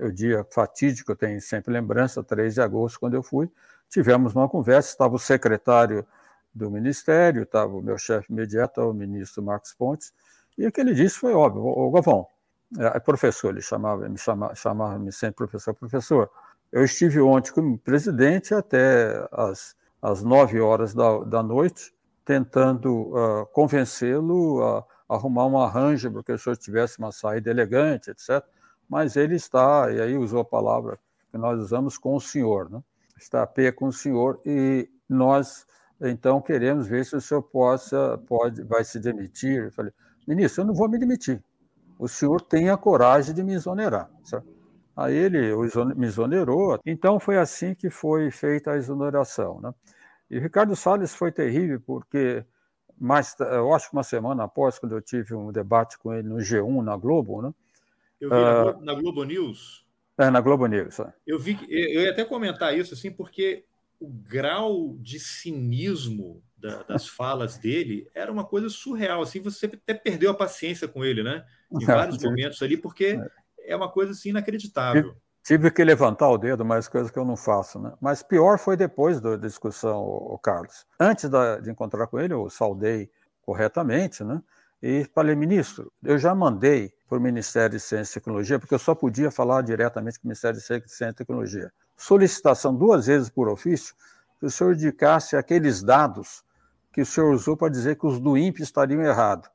o dia fatídico, eu tenho sempre lembrança, 3 de agosto, quando eu fui, tivemos uma conversa, estava o secretário do Ministério, estava o meu chefe imediato, o ministro Marcos Pontes, e o que ele disse foi óbvio, o Galvão, é, é professor, ele chamava, me chamava, chamava -me sempre professor, professor, eu estive ontem como presidente até as, as 9 horas da, da noite, tentando uh, convencê-lo a arrumar um arranjo para que o senhor tivesse uma saída elegante, etc mas ele está, e aí usou a palavra que nós usamos, com o senhor, né? está a pé com o senhor, e nós, então, queremos ver se o senhor possa, pode, vai se demitir. Eu falei, ministro, eu não vou me demitir, o senhor tem a coragem de me exonerar. Certo? Aí ele me exonerou, então foi assim que foi feita a exoneração. Né? E Ricardo Salles foi terrível, porque mais, eu acho que uma semana após, quando eu tive um debate com ele no G1, na Globo, né? Eu vi na, Globo, na Globo News. É, na Globo News. É. Eu vi que, eu ia até comentar isso assim, porque o grau de cinismo da, das falas dele era uma coisa surreal. Assim, você até perdeu a paciência com ele, né? Em vários momentos ali, porque é. é uma coisa assim inacreditável. Tive que levantar o dedo, mas coisa que eu não faço, né? Mas pior foi depois da discussão, o Carlos. Antes da, de encontrar com ele, eu saudei corretamente, né? E falei, ministro, eu já mandei para o Ministério de Ciência e Tecnologia, porque eu só podia falar diretamente com o Ministério de Ciência e Tecnologia. Solicitação duas vezes por ofício, que o senhor indicasse aqueles dados que o senhor usou para dizer que os do INPE estariam errados.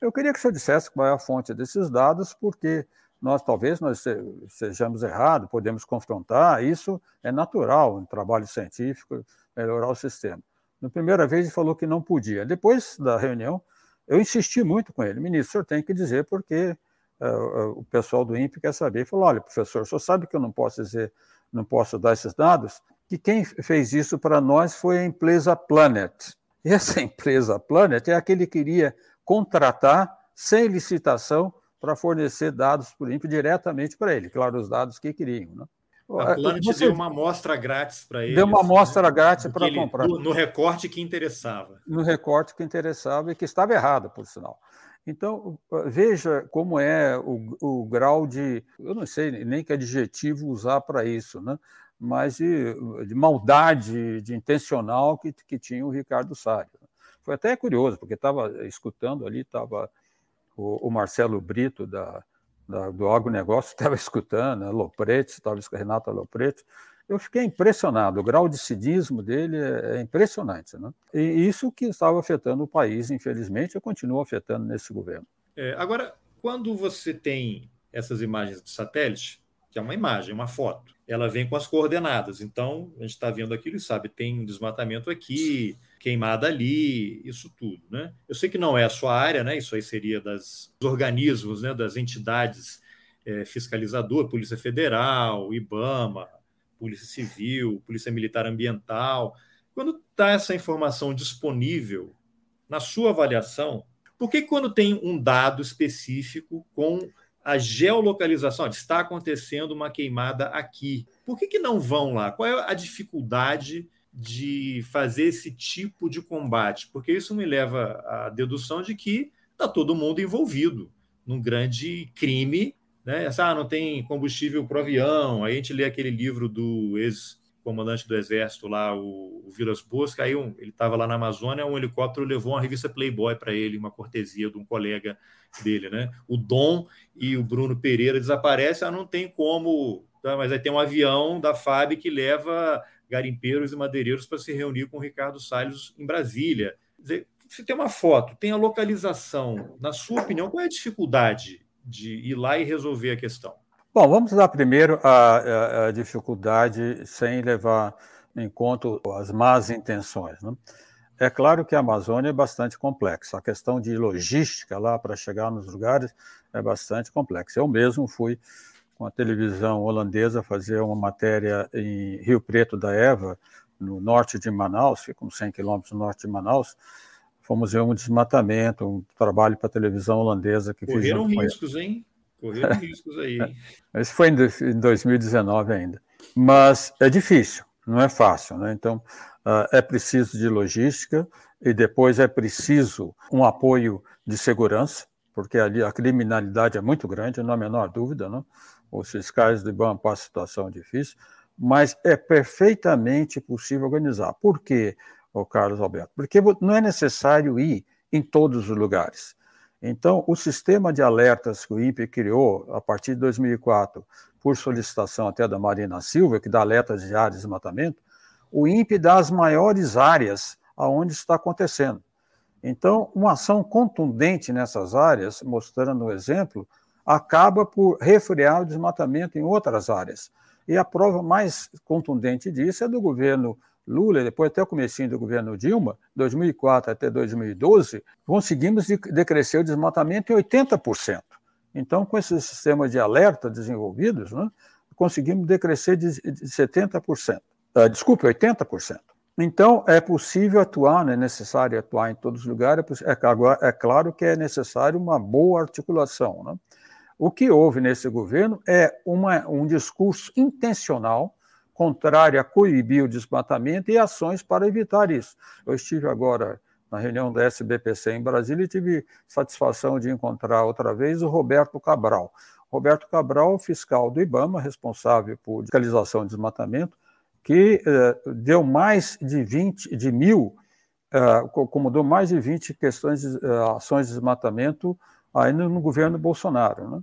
Eu queria que o senhor dissesse qual é a fonte desses dados, porque nós talvez nós sejamos errados, podemos confrontar, isso é natural, um trabalho científico, melhorar o sistema. Na primeira vez ele falou que não podia. Depois da reunião, eu insisti muito com ele, ministro, o senhor tem que dizer porque uh, o pessoal do INPE quer saber. Ele falou, olha, professor, o senhor sabe que eu não posso dizer, não posso dar esses dados? Que quem fez isso para nós foi a empresa Planet. E essa empresa Planet é a que ele queria contratar sem licitação para fornecer dados o INPE diretamente para ele, claro, os dados que queriam. Né? A Planet Você... deu uma amostra grátis para ele. Deu uma amostra né? grátis para comprar. No, no, recorte que interessava. No recorte que interessava e que estava errado, por sinal. Então, veja como é o, o grau de. Eu não sei nem que adjetivo usar para isso, né? mas de, de, maldade, de intencional que, que tinha o Ricardo Salles. Foi até curioso, porque estava escutando ali, estava o, o Marcelo Brito, da, da, do agronegócio, estava escutando, a Lopretti, estava Renata Lopretti, eu fiquei impressionado, o grau de cinismo dele é, é impressionante. Né? E isso que estava afetando o país, infelizmente, e continua afetando nesse governo. É, agora, quando você tem essas imagens de satélite, que é uma imagem, uma foto, ela vem com as coordenadas. Então, a gente está vendo aquilo e sabe, tem um desmatamento aqui, queimada ali, isso tudo, né? Eu sei que não é a sua área, né? Isso aí seria das, dos organismos, né? Das entidades é, fiscalizadoras, Polícia Federal, IBAMA, Polícia Civil, Polícia Militar Ambiental. Quando está essa informação disponível, na sua avaliação, por que quando tem um dado específico com a geolocalização, está acontecendo uma queimada aqui, por que, que não vão lá? Qual é a dificuldade de fazer esse tipo de combate, porque isso me leva à dedução de que está todo mundo envolvido num grande crime. Né? Ah, não tem combustível para avião. Aí a gente lê aquele livro do ex-comandante do Exército lá, o, o Vilas Boas, um, ele estava lá na Amazônia, um helicóptero levou uma revista Playboy para ele, uma cortesia de um colega dele. Né? O Dom e o Bruno Pereira desaparecem, ah, não tem como. Tá? Mas aí tem um avião da FAB que leva garimpeiros e madeireiros para se reunir com o Ricardo Salles em Brasília. Você tem uma foto, tem a localização. Na sua opinião, qual é a dificuldade de ir lá e resolver a questão? Bom, vamos dar primeiro a, a, a dificuldade sem levar em conta as más intenções. Né? É claro que a Amazônia é bastante complexa. A questão de logística lá para chegar nos lugares é bastante complexa. Eu mesmo fui com a televisão holandesa fazer uma matéria em Rio Preto da Eva, no norte de Manaus, fica uns 100 quilômetros no norte de Manaus, fomos ver um desmatamento, um trabalho para a televisão holandesa que Correram riscos, hein? Correram riscos aí. Isso foi em 2019 ainda. Mas é difícil, não é fácil, né? Então, uh, é preciso de logística e depois é preciso um apoio de segurança, porque ali a criminalidade é muito grande, não há a menor dúvida, não? Os fiscais do IBAN passam situação difícil, mas é perfeitamente possível organizar. Por quê? Carlos Alberto, porque não é necessário ir em todos os lugares. Então, o sistema de alertas que o INPE criou a partir de 2004, por solicitação até da Marina Silva, que dá alertas de áreas de desmatamento, o INPE dá as maiores áreas aonde está acontecendo. Então, uma ação contundente nessas áreas, mostrando o exemplo, acaba por refrear o desmatamento em outras áreas. E a prova mais contundente disso é do governo Lula, depois até o comecinho do governo Dilma, 2004 até 2012, conseguimos decrescer o desmatamento em 80%. Então, com esses sistemas de alerta desenvolvidos, né, conseguimos decrescer de, 70%. Uh, desculpe, 80%. Então, é possível atuar, não é necessário atuar em todos os lugares, é, é, é claro que é necessário uma boa articulação. Né? O que houve nesse governo é uma, um discurso intencional contrária a coibir o desmatamento e ações para evitar isso. Eu estive agora na reunião da SBPC em Brasília e tive satisfação de encontrar outra vez o Roberto Cabral. Roberto Cabral, fiscal do IBAMA, responsável por fiscalização de desmatamento, que eh, deu mais de 20, de mil, eh, comandou mais de 20 questões eh, ações de desmatamento ainda no governo Bolsonaro. Né?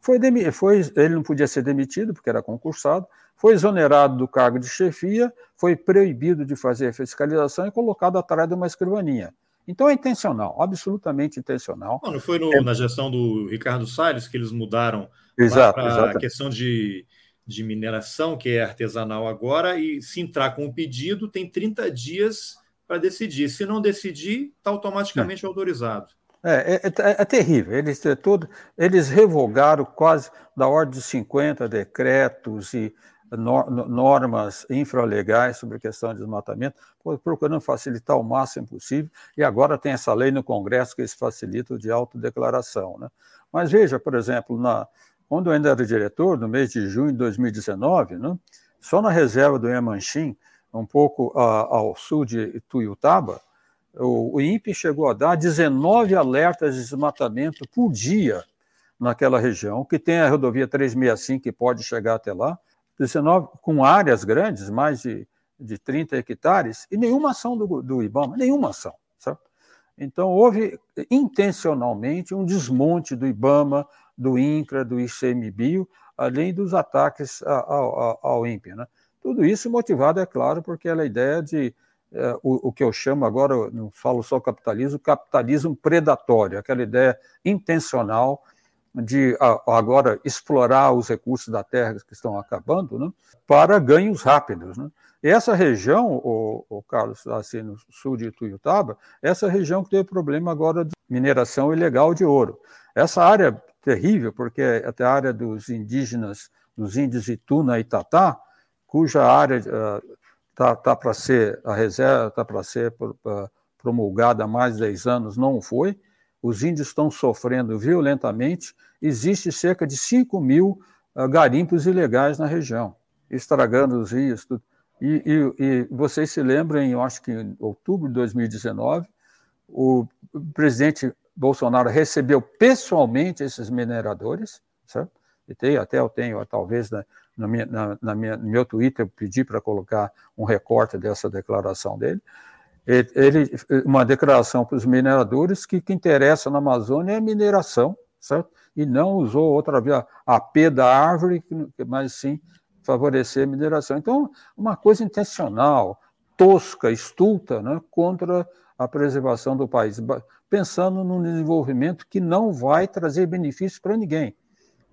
Foi, foi, ele não podia ser demitido, porque era concursado, foi exonerado do cargo de chefia, foi proibido de fazer fiscalização e colocado atrás de uma escrivaninha. Então é intencional, absolutamente intencional. Não, não foi no, é... na gestão do Ricardo Salles que eles mudaram para a questão de, de mineração, que é artesanal agora, e se entrar com o pedido, tem 30 dias para decidir. Se não decidir, está automaticamente é. autorizado. É, é, é, é, terrível. Eles, é todo, eles revogaram quase da ordem de 50 decretos e normas infralegais sobre a questão de desmatamento, procurando facilitar o máximo possível, e agora tem essa lei no Congresso que isso facilita o de autodeclaração. Né? Mas veja, por exemplo, na, quando eu ainda era diretor, no mês de junho de 2019, né, só na reserva do Yamanchim, um pouco a, ao sul de Tuiutaba, o, o INPE chegou a dar 19 alertas de desmatamento por dia naquela região, que tem a rodovia 365 que pode chegar até lá, 19, com áreas grandes, mais de, de 30 hectares, e nenhuma ação do, do IBAMA, nenhuma ação. Certo? Então, houve intencionalmente um desmonte do IBAMA, do INCRA, do ICMBio, além dos ataques ao, ao, ao INPE. Né? Tudo isso motivado, é claro, porque a ideia de é, o, o, que eu chamo agora, não falo só capitalismo, capitalismo predatório, aquela ideia intencional de agora explorar os recursos da terra que estão acabando, né, para ganhos rápidos. Né? Essa região, o, o, Carlos, assim, no sul de Tuiutaba, essa região que teve problema agora de mineração ilegal de ouro. Essa área é terrível, porque é até a área dos indígenas, dos índios Ituna e Tatá, cuja área uh, tá para ser, a reserva está para ser promulgada há mais de 10 anos, não foi, os índios estão sofrendo violentamente, existe cerca de 5 mil uh, garimpos ilegais na região, estragando os rios. Tudo. E, e, e, vocês se lembram, eu acho que em outubro de 2019, o presidente Bolsonaro recebeu pessoalmente esses mineradores, certo? E tem, até eu tenho, talvez, na, na minha, na, na minha, no meu Twitter, eu pedi para colocar um recorte dessa declaração dele ele, uma declaração para os mineradores que que interessa na Amazônia é mineração, certo? E não usou outra vez a P da árvore, mas sim favorecer a mineração. Então, uma coisa intencional, tosca, estulta, né, contra a preservação do país, pensando num desenvolvimento que não vai trazer benefícios para ninguém.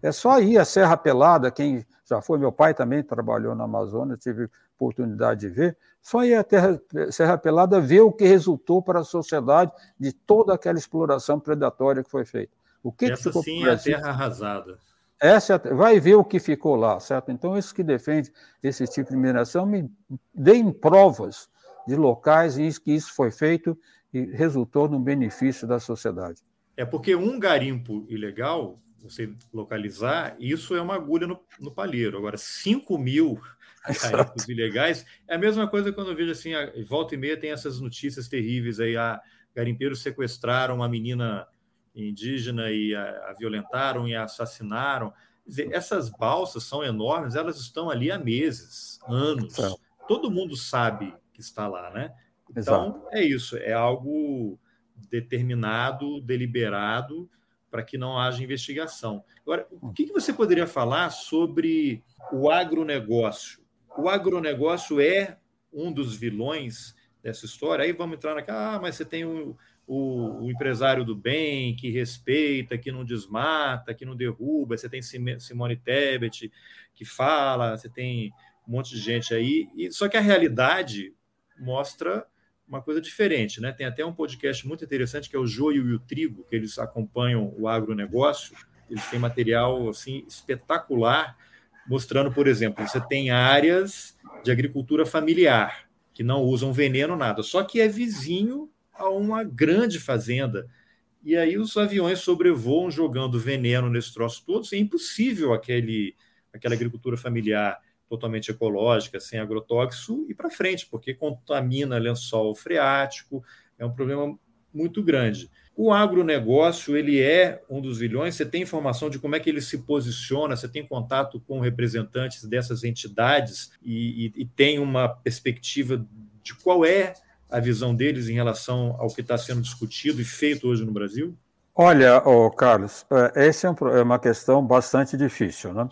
É só ir à Serra Pelada, quem já foi, meu pai também trabalhou na Amazônia, tive oportunidade de ver, só ir à terra, Serra Pelada ver o que resultou para a sociedade de toda aquela exploração predatória que foi feita. O que Essa que sim é a terra arrasada. Essa, é vai ver o que ficou lá, certo? Então, isso que defende esse tipo de mineração, me deem provas de locais em que isso foi feito e resultou no benefício da sociedade. É porque um garimpo ilegal, você localizar, isso é uma agulha no, no palheiro. Agora, 5 mil garimpos ilegais é a mesma coisa quando eu vejo assim, a, volta e meia tem essas notícias terríveis aí, a garimpeiros sequestraram uma menina indígena e a, a violentaram e a assassinaram. Dizer, essas balsas são enormes, elas estão ali há meses, anos. Todo mundo sabe que está lá, né? Então, Exato. é isso, é algo determinado, deliberado, para que não haja investigação. Agora, o que, que você poderia falar sobre o agronegócio? O agronegócio é um dos vilões dessa história. Aí vamos entrar naquela, ah, mas você tem o, o, o, empresário do bem que respeita, que não desmata, que não derruba. Você tem Simone Tebet que fala, você tem um monte de gente aí. E, só que a realidade mostra uma coisa diferente, né? Tem até um podcast muito interessante que é o Joio e o Trigo, que eles acompanham o agronegócio. Eles têm material assim espetacular, mostrando, por exemplo, você tem áreas de agricultura familiar que não usam veneno nada, só que é vizinho a uma grande fazenda. E aí os aviões sobrevoam jogando veneno nesse troço todo. É impossível aquele, aquela agricultura familiar totalmente ecológica, sem agrotóxico, e para frente, porque contamina lençol freático, é um problema muito grande. O agronegócio, ele é um dos vilões, você tem informação de como é que ele se posiciona, você tem contato com representantes dessas entidades e, e, e tem uma perspectiva de qual é a visão deles em relação ao que está sendo discutido e feito hoje no Brasil? Olha, oh, Carlos, é, essa é, é uma questão bastante difícil, né?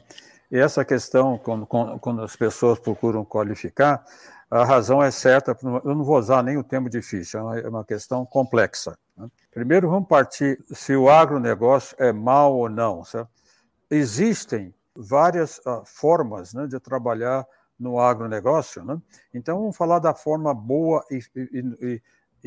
E essa questão, quando, quando as pessoas procuram qualificar, a razão é certa, eu não vou usar nem o termo difícil, é uma é questão complexa. Né? Primeiro, vamos partir se o agronegócio é mal ou não. Certo? Existem várias uh, formas né, de trabalhar no agronegócio, né? então vamos falar da forma boa e, e, e,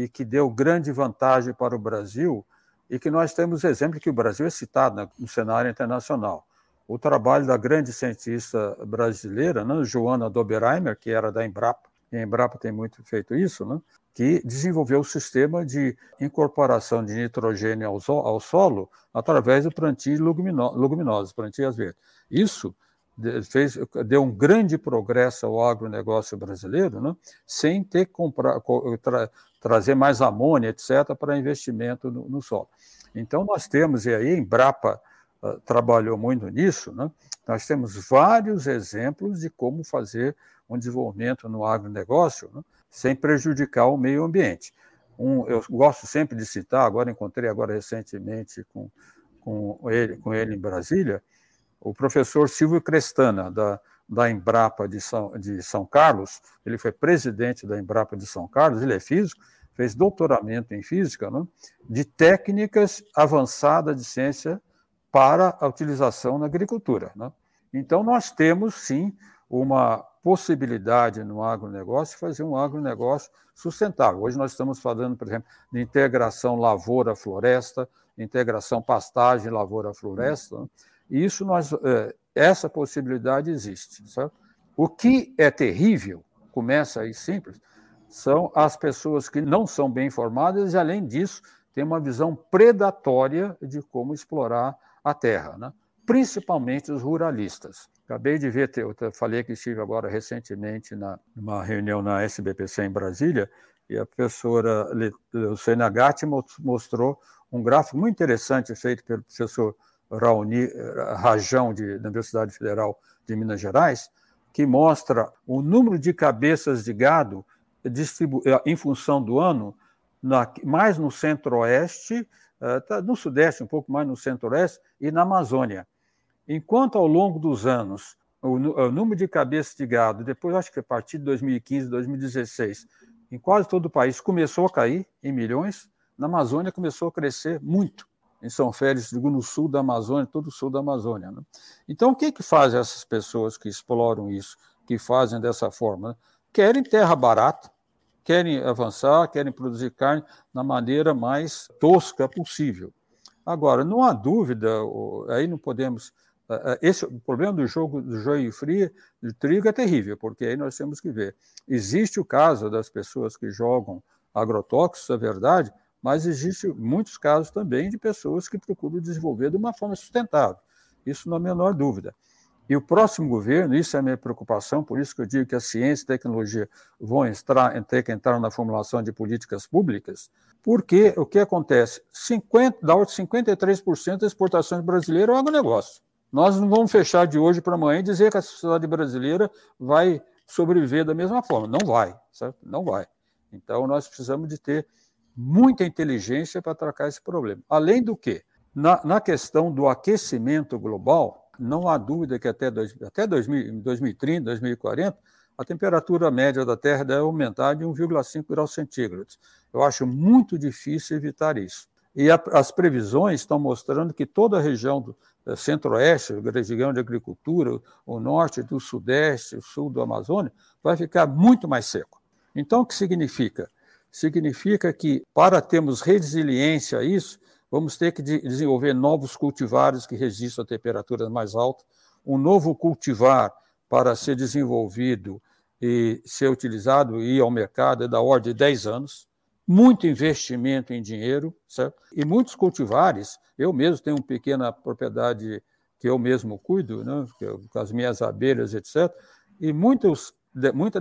e, que deu grande vantagem para o Brasil e que nós temos exemplo que o Brasil é citado né, no cenário internacional o trabalho da grande cientista brasileira, né, Joana Doberheimer, que era da Embrapa, e a Embrapa tem muito feito isso, né, que desenvolveu o sistema de incorporação de nitrogênio ao, ao solo através do plantio leguminosos, plantias verdes. Isso fez, deu um grande progresso ao agronegócio brasileiro, né, sem ter que comprar, tra, trazer mais amônia, etc., para investimento no, no solo. Então, nós temos, e aí, Embrapa ah, trabalhou muito nisso, né? nós temos vários exemplos de como fazer um desenvolvimento no agronegócio né? sem prejudicar o meio ambiente. Um, eu gosto sempre de citar, agora encontrei agora recentemente com, com, ele, com ele em Brasília, o professor Silvio Crestana, da, da Embrapa de São, de São Carlos, ele foi presidente da Embrapa de São Carlos, ele é físico, fez doutoramento em física, né, de técnicas avançadas de ciência para a utilização na agricultura. Né? Então, nós temos, sim, uma possibilidade no agronegócio de fazer um agronegócio sustentável. Hoje nós estamos falando, por exemplo, de integração lavoura-floresta, integração pastagem lavoura-floresta, né? e isso nós, é, essa possibilidade existe. Certo? O que é terrível, começa aí simples, são as pessoas que não são bem informadas e, além disso, têm uma visão predatória de como explorar a terra, né? principalmente os ruralistas. Acabei de ver, eu falei que estive agora recentemente na, numa reunião na SBPC em Brasília, e a professora Luciana Gatti mostrou um gráfico muito interessante feito pelo professor Raoni eh, Rajão, de, da Universidade Federal de Minas Gerais, que mostra o número de cabeças de gado eh, em função do ano, na, mais no centro-oeste uh, no Sudeste, um pouco mais no Centro-Oeste e na Amazônia. Enquanto ao longo dos anos o, o, número de cabeças de gado, depois acho que a partir de 2015, 2016, em quase todo o país começou a cair em milhões, na Amazônia começou a crescer muito. Em São Félix, digo, no sul da Amazônia, todo o sul da Amazônia. Né? Então, o que, que fazem essas pessoas que exploram isso, que fazem dessa forma? Né? Querem terra barata, querem avançar, querem produzir carne na maneira mais tosca possível. Agora, não há dúvida, aí não podemos Esse, o problema do jogo do joio frio, do trigo é terrível, porque aí nós temos que ver. Existe o caso das pessoas que jogam agrotóxicos, é verdade, mas existe muitos casos também de pessoas que procuram desenvolver de uma forma sustentável. Isso não há a menor dúvida. E o próximo governo, isso é a minha preocupação, por isso que eu digo que a ciência e a tecnologia vão entrar, ter que entrar na formulação de políticas públicas, porque o que acontece? 50, da ordem de 53% das exportações brasileiras é agronegócio. Nós não vamos fechar de hoje para amanhã e dizer que a sociedade brasileira vai sobreviver da mesma forma. Não vai, certo? Não vai. Então, nós precisamos de ter muita inteligência para tratar esse problema. Além do que, na, na questão do aquecimento global, não há dúvida que até, dois, até 2000, 2030, 2040, a temperatura média da Terra deve aumentar de 1,5 graus centígrados. Eu acho muito difícil evitar isso. E a, as previsões estão mostrando que toda a região do eh, centro-oeste, região de agricultura, o norte do sudeste, o sul do Amazônia, vai ficar muito mais seco. Então, o que significa? Significa que, para termos resiliência a isso, vamos ter que de desenvolver novos cultivares que resistam a temperaturas mais altas, um novo cultivar para ser desenvolvido e ser utilizado e ir ao mercado é da ordem de 10 anos, muito investimento em dinheiro, certo? E muitos cultivares, eu mesmo tenho uma pequena propriedade que eu mesmo cuido, né, com as minhas abelhas, etc. E muitas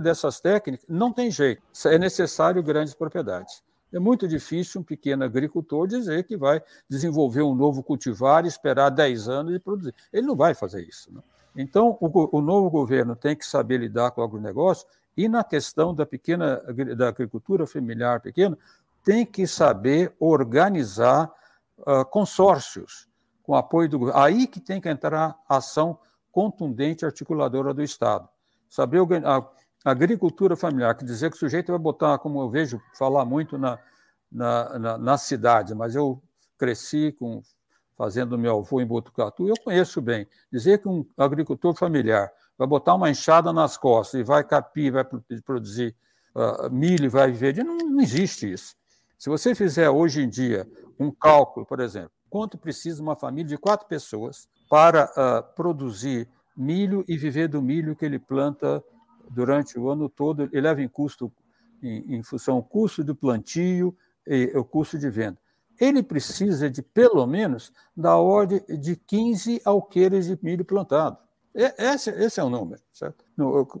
dessas técnicas não tem jeito, é necessário grandes propriedades. É muito difícil um pequeno agricultor dizer que vai desenvolver um novo cultivar esperar 10 anos e produzir. Ele não vai fazer isso. Né? Então, o, o, novo governo tem que saber lidar com o agronegócio e na questão da pequena da agricultura familiar pequena, tem que saber organizar uh, consórcios com apoio do governo. Aí que tem que entrar a ação contundente articuladora do Estado. Saber a agricultura familiar, que dizer que o sujeito vai botar, como eu vejo falar muito na, na, na, na cidade, mas eu cresci com fazendo meu avô em Botucatu, eu conheço bem. Dizer que um agricultor familiar vai botar uma enxada nas costas e vai capir, vai produzir uh, milho vai viver. Não, não existe isso. Se você fizer hoje em dia um cálculo, por exemplo, quanto precisa uma família de quatro pessoas para uh, produzir milho e viver do milho que ele planta durante o ano todo, ele leva em custo, em, em função do custo do plantio e o custo de venda. Ele precisa de, pelo menos, da ordem de 15 alqueires de milho plantado. Esse, esse é o número, certo?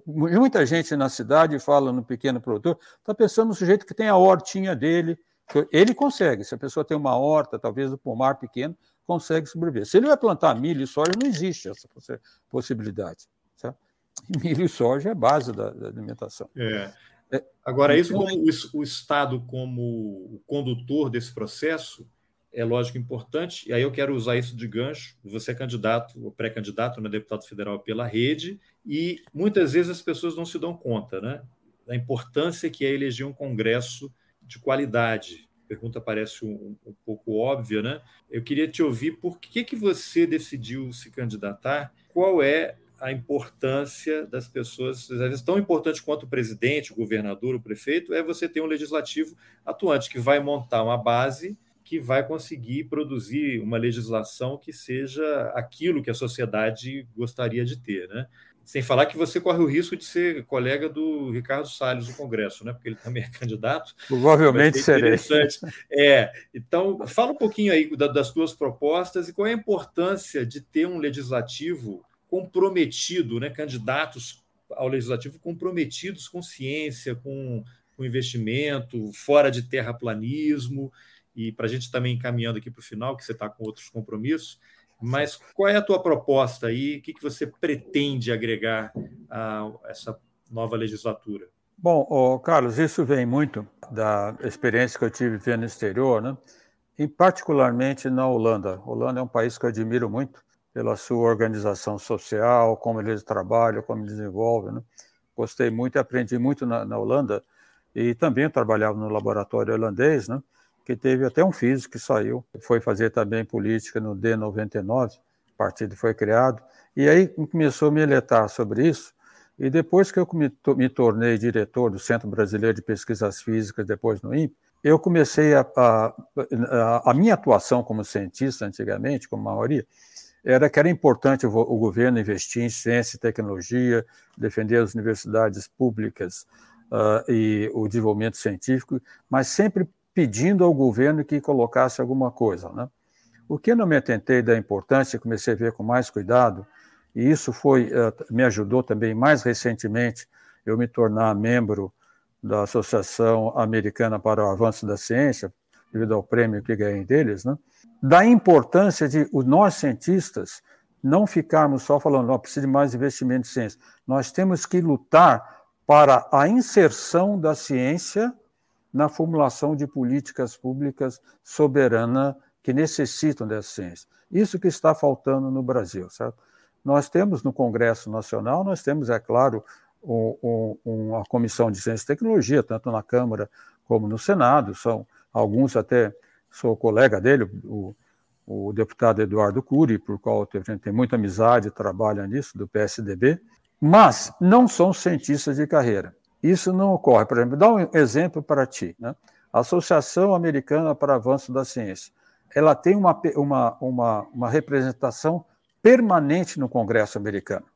Muita gente na cidade fala no pequeno produtor, está pensando no sujeito que tem a hortinha dele, ele consegue, se a pessoa tem uma horta, talvez o pomar pequeno, consegue sobreviver. Se ele vai plantar milho e soja, não existe essa possibilidade. Certo? milho e soja é a base da, da alimentação. É. é Agora, isso então, como o, o Estado como condutor desse processo, é lógico importante, e aí eu quero usar isso de gancho. Você é candidato, ou pré-candidato, né, deputado federal pela rede, e muitas vezes as pessoas não se dão conta né, da importância que é eleger um Congresso de qualidade. A pergunta parece um, um pouco óbvia, né? Eu queria te ouvir por que, que você decidiu se candidatar, qual é a importância das pessoas, às vezes tão importante quanto o presidente, o governador, o prefeito, é você ter um legislativo atuante que vai montar uma base que vai conseguir produzir uma legislação que seja aquilo que a sociedade gostaria de ter, né? Sem falar que você corre o risco de ser colega do Ricardo Salles no Congresso, né? Porque ele também é candidato. Provavelmente serei. É. Então, fala um pouquinho aí das tuas propostas e qual é a importância de ter um legislativo comprometido, né? Candidatos ao legislativo comprometidos com ciência, com, com investimento, fora de terraplanismo e para a gente também encaminhando aqui para o final, que você está com outros compromissos, mas qual é a tua proposta aí? O que, que você pretende agregar a essa nova legislatura? Bom, oh, Carlos, isso vem muito da experiência que eu tive vendo no exterior, né? e particularmente na Holanda. A Holanda é um país que eu admiro muito pela sua organização social, como eles trabalham, como desenvolvem. Né? Gostei muito e aprendi muito na, na Holanda. E também trabalhava no laboratório holandês, né? que teve até um físico que saiu, foi fazer também política no D99, o partido foi criado, e aí começou a me alertar sobre isso, e depois que eu me tornei diretor do Centro Brasileiro de Pesquisas Físicas, depois no INPE, eu comecei a, a, a, a minha atuação como cientista antigamente, como maioria, era que era importante o, o governo investir em ciência e tecnologia, defender as universidades públicas uh, e o desenvolvimento científico, mas sempre pedindo ao governo que colocasse alguma coisa. Né? O que eu não me atentei da importância, comecei a ver com mais cuidado, e isso foi uh, me ajudou também mais recentemente eu me tornar membro da Associação Americana para o Avanço da Ciência, devido ao prêmio que ganhei deles, né? da importância de nós cientistas não ficarmos só falando, não precisa de mais investimento em ciência. Nós temos que lutar para a inserção da ciência na formulação de políticas públicas soberanas que necessitam dessa ciência. Isso que está faltando no Brasil, certo? Nós temos no Congresso Nacional, nós temos, é claro, um, um, uma comissão de ciência e tecnologia, tanto na Câmara como no Senado, são alguns até, sou colega dele, o, o deputado Eduardo Cury, por qual a gente tem muita amizade, trabalha nisso, do PSDB, mas não são cientistas de carreira. Isso não ocorre. Por exemplo, dá um exemplo para ti. Né? A Associação Americana para Avanço da Ciência, ela tem uma, uma, uma, uma representação permanente no Congresso americano.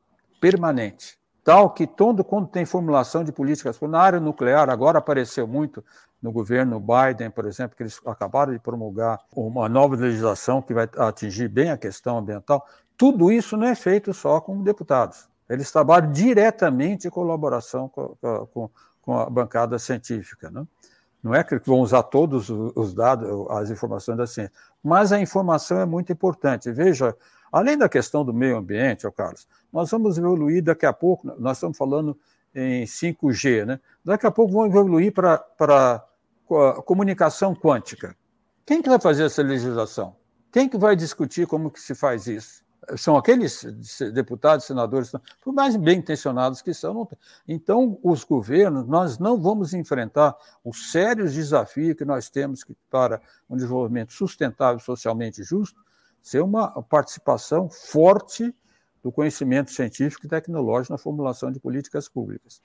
Permanente tal que todo quando tem formulação de políticas na área nuclear, agora apareceu muito no governo Biden, por exemplo, que eles acabaram de promulgar uma nova legislação que vai atingir bem a questão ambiental. Tudo isso não é feito só com deputados. Eles trabalham diretamente em colaboração com, com, com a bancada científica. Né? Não é que vão usar todos os dados, as informações da ciência, mas a informação é muito importante. Veja, além da questão do meio ambiente, Carlos, nós vamos evoluir daqui a pouco, nós estamos falando em 5G, né? Daqui a pouco vamos evoluir para comunicação quântica. Quem que vai fazer essa legislação? Quem que vai discutir como que se faz isso? São aqueles deputados, senadores, por mais bem intencionados que são. Então, os governos, nós não vamos enfrentar os sérios desafios que nós temos para um desenvolvimento sustentável, socialmente justo, ser uma participação forte do conhecimento científico e tecnológico na formulação de políticas públicas.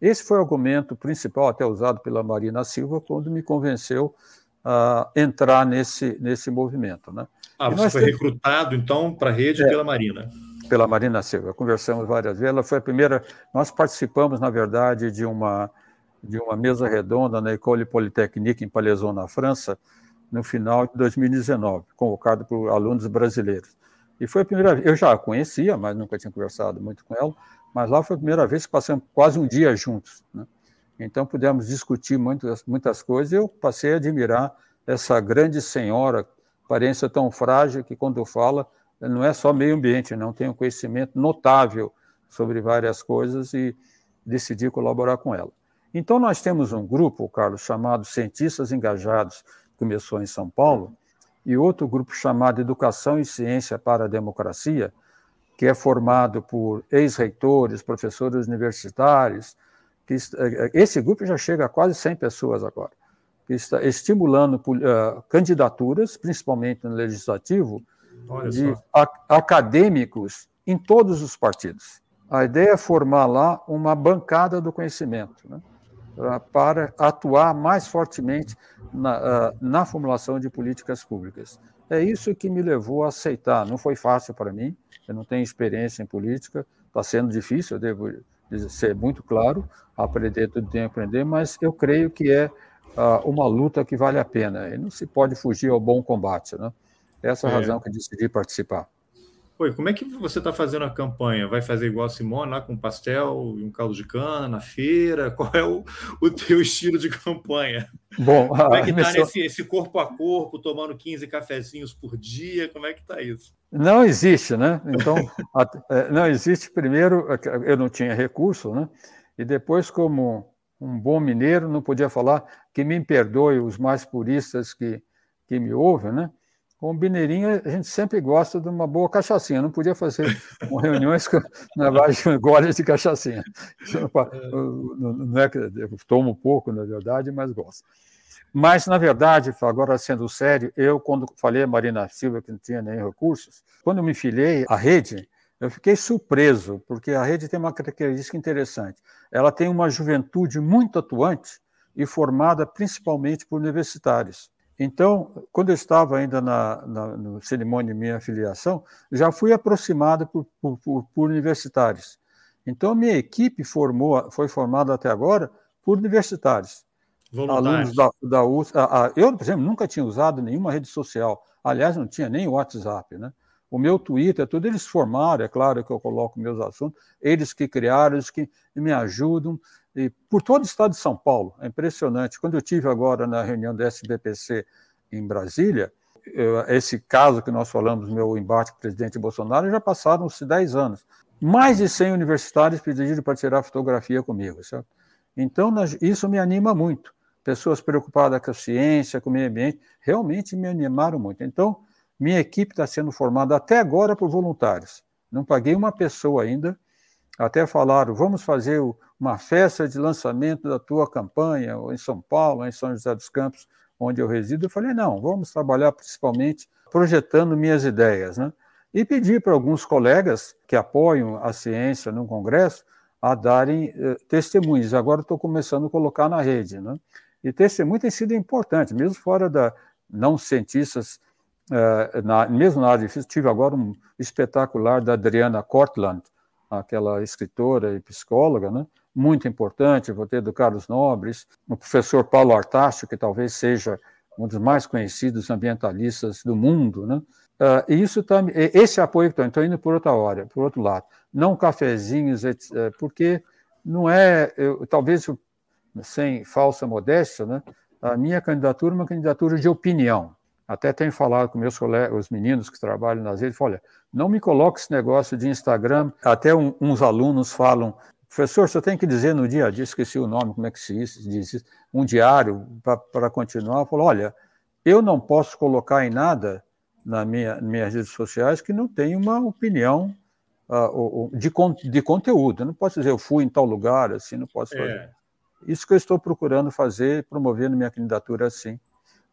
Esse foi o argumento principal, até usado pela Marina Silva, quando me convenceu a entrar nesse, nesse movimento. Né? Ah, você foi temos... recrutado, então, para a rede é, pela Marina? Pela Marina Silva. Conversamos várias vezes. Ela foi a primeira. Nós participamos, na verdade, de uma, de uma mesa redonda na École Polytechnique, em Palaiseau, na França, no final de 2019, convocado por alunos brasileiros. E foi a primeira vez, eu já a conhecia, mas nunca tinha conversado muito com ela, mas lá foi a primeira vez que passamos quase um dia juntos. Né? Então pudemos discutir muitas, muitas coisas e eu passei a admirar essa grande senhora, aparência tão frágil que quando fala não é só meio ambiente, não tem um conhecimento notável sobre várias coisas e decidi colaborar com ela. Então nós temos um grupo, Carlos, chamado Cientistas Engajados, que começou em São Paulo, e outro grupo chamado Educação e Ciência para a Democracia, que é formado por ex-reitores, professores universitários. Que, eh, eh, esse grupo já chega a quase 100 pessoas agora, que está estimulando uh, candidaturas, principalmente no legislativo, Olha de a, acadêmicos em todos os partidos. A ideia é formar lá uma bancada do conhecimento. Né? Para atuar mais fortemente na, na, formulação de políticas públicas. É isso que me levou a aceitar. Não foi fácil para mim, eu não tenho experiência em política, está sendo difícil, eu devo ser muito claro, aprender tudo tem que aprender, mas eu creio que é uh, uma luta que vale a pena, e não se pode fugir ao bom combate. Né? Essa é a é. razão que decidi participar. Oi, como é que você está fazendo a campanha? Vai fazer igual a Simone, lá com pastel e um caldo de cana na feira? Qual é o, o teu estilo de campanha? Bom, como é que está nesse esse corpo a corpo, tomando 15 cafezinhos por dia? Como é que está isso? Não existe, né? Então, é, não existe. Primeiro, é eu não tinha recurso, né? E depois, como um bom mineiro, não podia falar que me perdoe os mais puristas que, que me ouvem, né? Com o Mineirinho, a gente sempre gosta de uma boa cachaçinha. Não podia fazer reuniões na base de goles de cachaçinha. Não é que eu tomo pouco, na verdade, mas gosto. Mas, na verdade, agora sendo sério, eu, quando falei a Marina Silva que não tinha nem recursos, quando me filiei à rede, eu fiquei surpreso, porque a rede tem uma característica interessante. Ela tem uma juventude muito atuante e formada principalmente por universitários. Então, quando eu estava ainda na, na no cerimônia de minha filiação, já fui aproximado por, por, por, universitários. Então, minha equipe formou, foi formada até agora por universitários. Alunos da, da USP. eu, por exemplo, nunca tinha usado nenhuma rede social. Aliás, não tinha nem WhatsApp, né? O meu Twitter, tudo eles formaram, é claro que eu coloco meus assuntos, eles que criaram, eles que me ajudam, e por todo o estado de São Paulo. É impressionante. Quando eu tive agora na reunião do SBPC em Brasília, esse caso que nós falamos, meu embate com o presidente Bolsonaro, já passaram-se 10 anos. Mais de 100 universitários pediram para tirar fotografia comigo. Certo? Então, isso me anima muito. Pessoas preocupadas com a ciência, com o meio ambiente, realmente me animaram muito. Então, minha equipe está sendo formada até agora por voluntários. Não paguei uma pessoa ainda. Até falaram, vamos fazer uma festa de lançamento da tua campanha, em São Paulo, em São José dos Campos, onde eu resido. Eu falei, não, vamos trabalhar principalmente projetando minhas ideias. Né? E pedi para alguns colegas que apoiam a ciência no Congresso a darem eh, testemunhos. Agora estou começando a colocar na rede. Né? E testemunho tem sido importante, mesmo fora da não cientistas, eh, na, mesmo na área de física. Tive agora um espetacular da Adriana Cortland, aquela escritora e psicóloga, né? muito importante. Vou ter do Carlos Nobres, o professor Paulo Artacho, que talvez seja um dos mais conhecidos ambientalistas do mundo, né? Uh, isso tá, esse apoio que estou indo por outra hora, por outro lado, não cafezinhos, eh, porque não é, eu, talvez sem falsa modéstia, né? A minha candidatura é uma candidatura de opinião. Até tenho falado com meus colegas, os meninos que trabalham nas redes, olha, não me coloque esse negócio de Instagram. Até um, uns alunos falam, professor, você tem que dizer no dia a dia, esqueci o nome, como é que se diz isso, um diário para continuar. Eu falo, olha, eu não posso colocar em nada na minha, nas minhas redes sociais que não tenha uma opinião uh, de, de conteúdo. Eu não posso dizer eu fui em tal lugar, assim, não posso fazer. É. Isso que eu estou procurando fazer, promovendo minha candidatura assim,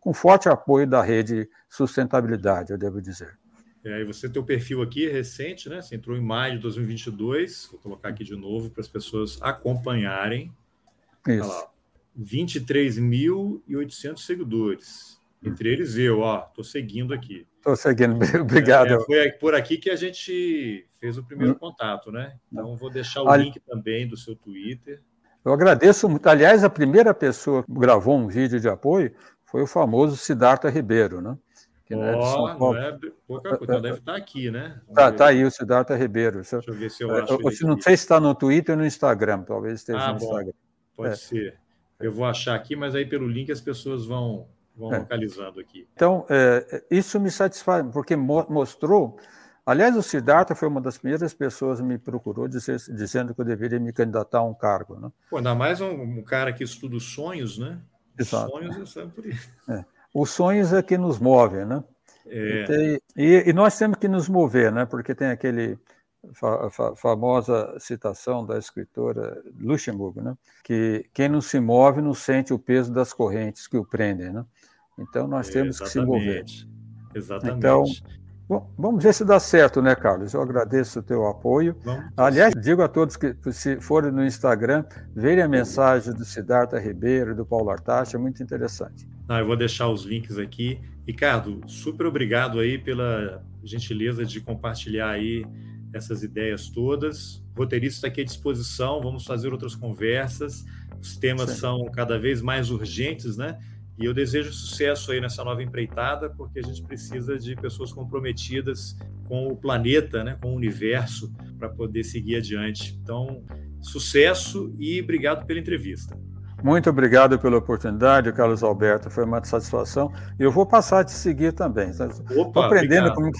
com forte apoio da rede sustentabilidade, eu devo dizer. É, e você tem o perfil aqui recente, né? Você entrou em maio de 2022. Vou colocar aqui de novo para as pessoas acompanharem. Isso. 23.800 seguidores. Entre eles eu, ó, estou seguindo aqui. Estou seguindo, obrigado. É, foi por aqui que a gente fez o primeiro hum. contato, né? Então vou deixar o Ali... link também do seu Twitter. Eu agradeço muito. Aliás, a primeira pessoa que gravou um vídeo de apoio foi o famoso Siddhartha Ribeiro, né? Que, oh, né, não é pouca coisa, então deve estar aqui, né? Tá, tá, aí o Siddhartha Ribeiro. Deixa eu ver se eu acho. Eu, não sei se está no Twitter ou no Instagram, talvez esteja ah, no bom, Instagram. Pode é. ser. Eu vou achar aqui, mas aí pelo link as pessoas vão, vão é. localizando aqui. Então, é, isso me satisfaz, porque mostrou Aliás, o Siddhartha foi uma das primeiras pessoas que me procurou dizer, dizendo que eu deveria me candidatar a um cargo. Né? Pô, ainda mais um, um cara que estuda os sonhos, né? Exato. Sonhos é sempre. É. Os sonhos é que nos movem, né? É. E, tem, e, e, nós temos que nos mover, né? Porque tem aquele fa, fa, famosa citação da escritora Luxemburgo, né? Que quem não se move não sente o peso das correntes que o prendem, né? Então nós temos que se mover. Exatamente. Então, Bom, vamos ver se dá certo, né, Carlos? Eu agradeço o teu apoio. Vamos. Aliás, digo a todos que, se forem no Instagram, verem a mensagem do Siddhartha Ribeiro e do Paulo Artacha, é muito interessante. Ah, eu vou deixar os links aqui. Ricardo, super obrigado aí pela gentileza de compartilhar aí essas ideias todas. O roteirista está aqui à disposição, vamos fazer outras conversas. Os temas Sim. são cada vez mais urgentes, né? E eu desejo sucesso aí nessa nova empreitada, porque a gente precisa de pessoas comprometidas com o planeta, né, com o universo, para poder seguir adiante. Então, sucesso e obrigado pela entrevista. Muito obrigado pela oportunidade, Carlos Alberto. Foi uma satisfação. E eu vou passar a te seguir também. Estou aprendendo como,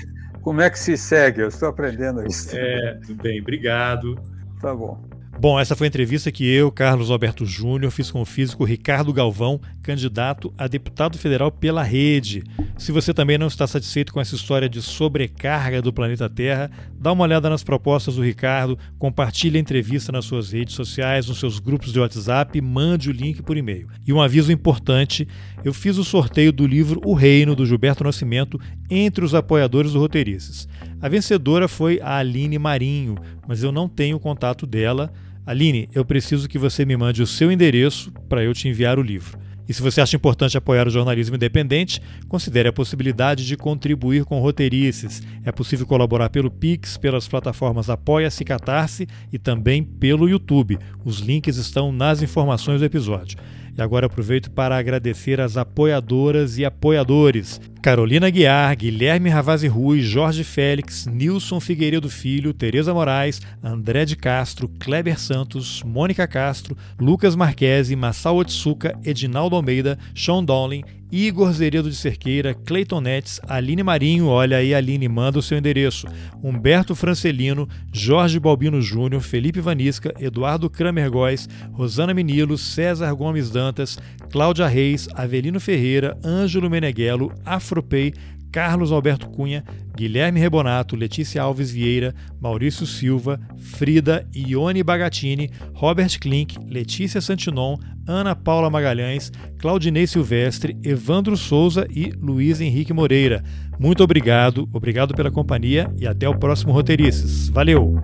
como, é que se segue. Eu estou aprendendo isso. É, tudo bem. Obrigado. Tá bom. Bom, essa foi a entrevista que eu, Carlos Alberto Júnior, fiz com o físico Ricardo Galvão, candidato a deputado federal pela Rede. Se você também não está satisfeito com essa história de sobrecarga do planeta Terra, dá uma olhada nas propostas do Ricardo, compartilhe a entrevista nas suas redes sociais, nos seus grupos de WhatsApp, mande o link por e-mail. E um aviso importante: eu fiz o sorteio do livro O Reino, do Gilberto Nascimento, entre os apoiadores do Roteirices. A vencedora foi a Aline Marinho, mas eu não tenho contato dela. Aline, eu preciso que você me mande o seu endereço para eu te enviar o livro. E se você acha importante apoiar o jornalismo independente, considere a possibilidade de contribuir com roteirices. É possível colaborar pelo Pix, pelas plataformas Apoia-se Catarse e também pelo YouTube. Os links estão nas informações do episódio. E agora aproveito para agradecer as apoiadoras e apoiadores. Carolina Guiar, Guilherme Ravazzi Rui, Jorge Félix, Nilson Figueiredo Filho, Tereza Moraes, André de Castro, Kleber Santos, Mônica Castro, Lucas Marquesi, Massal Otsuka, Edinaldo Almeida, Sean Dowling, Igor Zeredo de Cerqueira, Cleiton Netes, Aline Marinho, olha aí Aline, manda o seu endereço, Humberto Francelino, Jorge Balbino Júnior, Felipe Vanisca, Eduardo Kramer Góes, Rosana Menilo, César Gomes Dantas, Cláudia Reis, Avelino Ferreira, Ângelo Meneghello, Afropei, Carlos Alberto Cunha, Guilherme Rebonato, Letícia Alves Vieira, Maurício Silva, Frida, Ione Bagatini, Robert Klink, Letícia Santinon, Ana Paula Magalhães, Claudinei Silvestre, Evandro Souza e Luiz Henrique Moreira. Muito obrigado, obrigado pela companhia e até o próximo Roteirices. Valeu!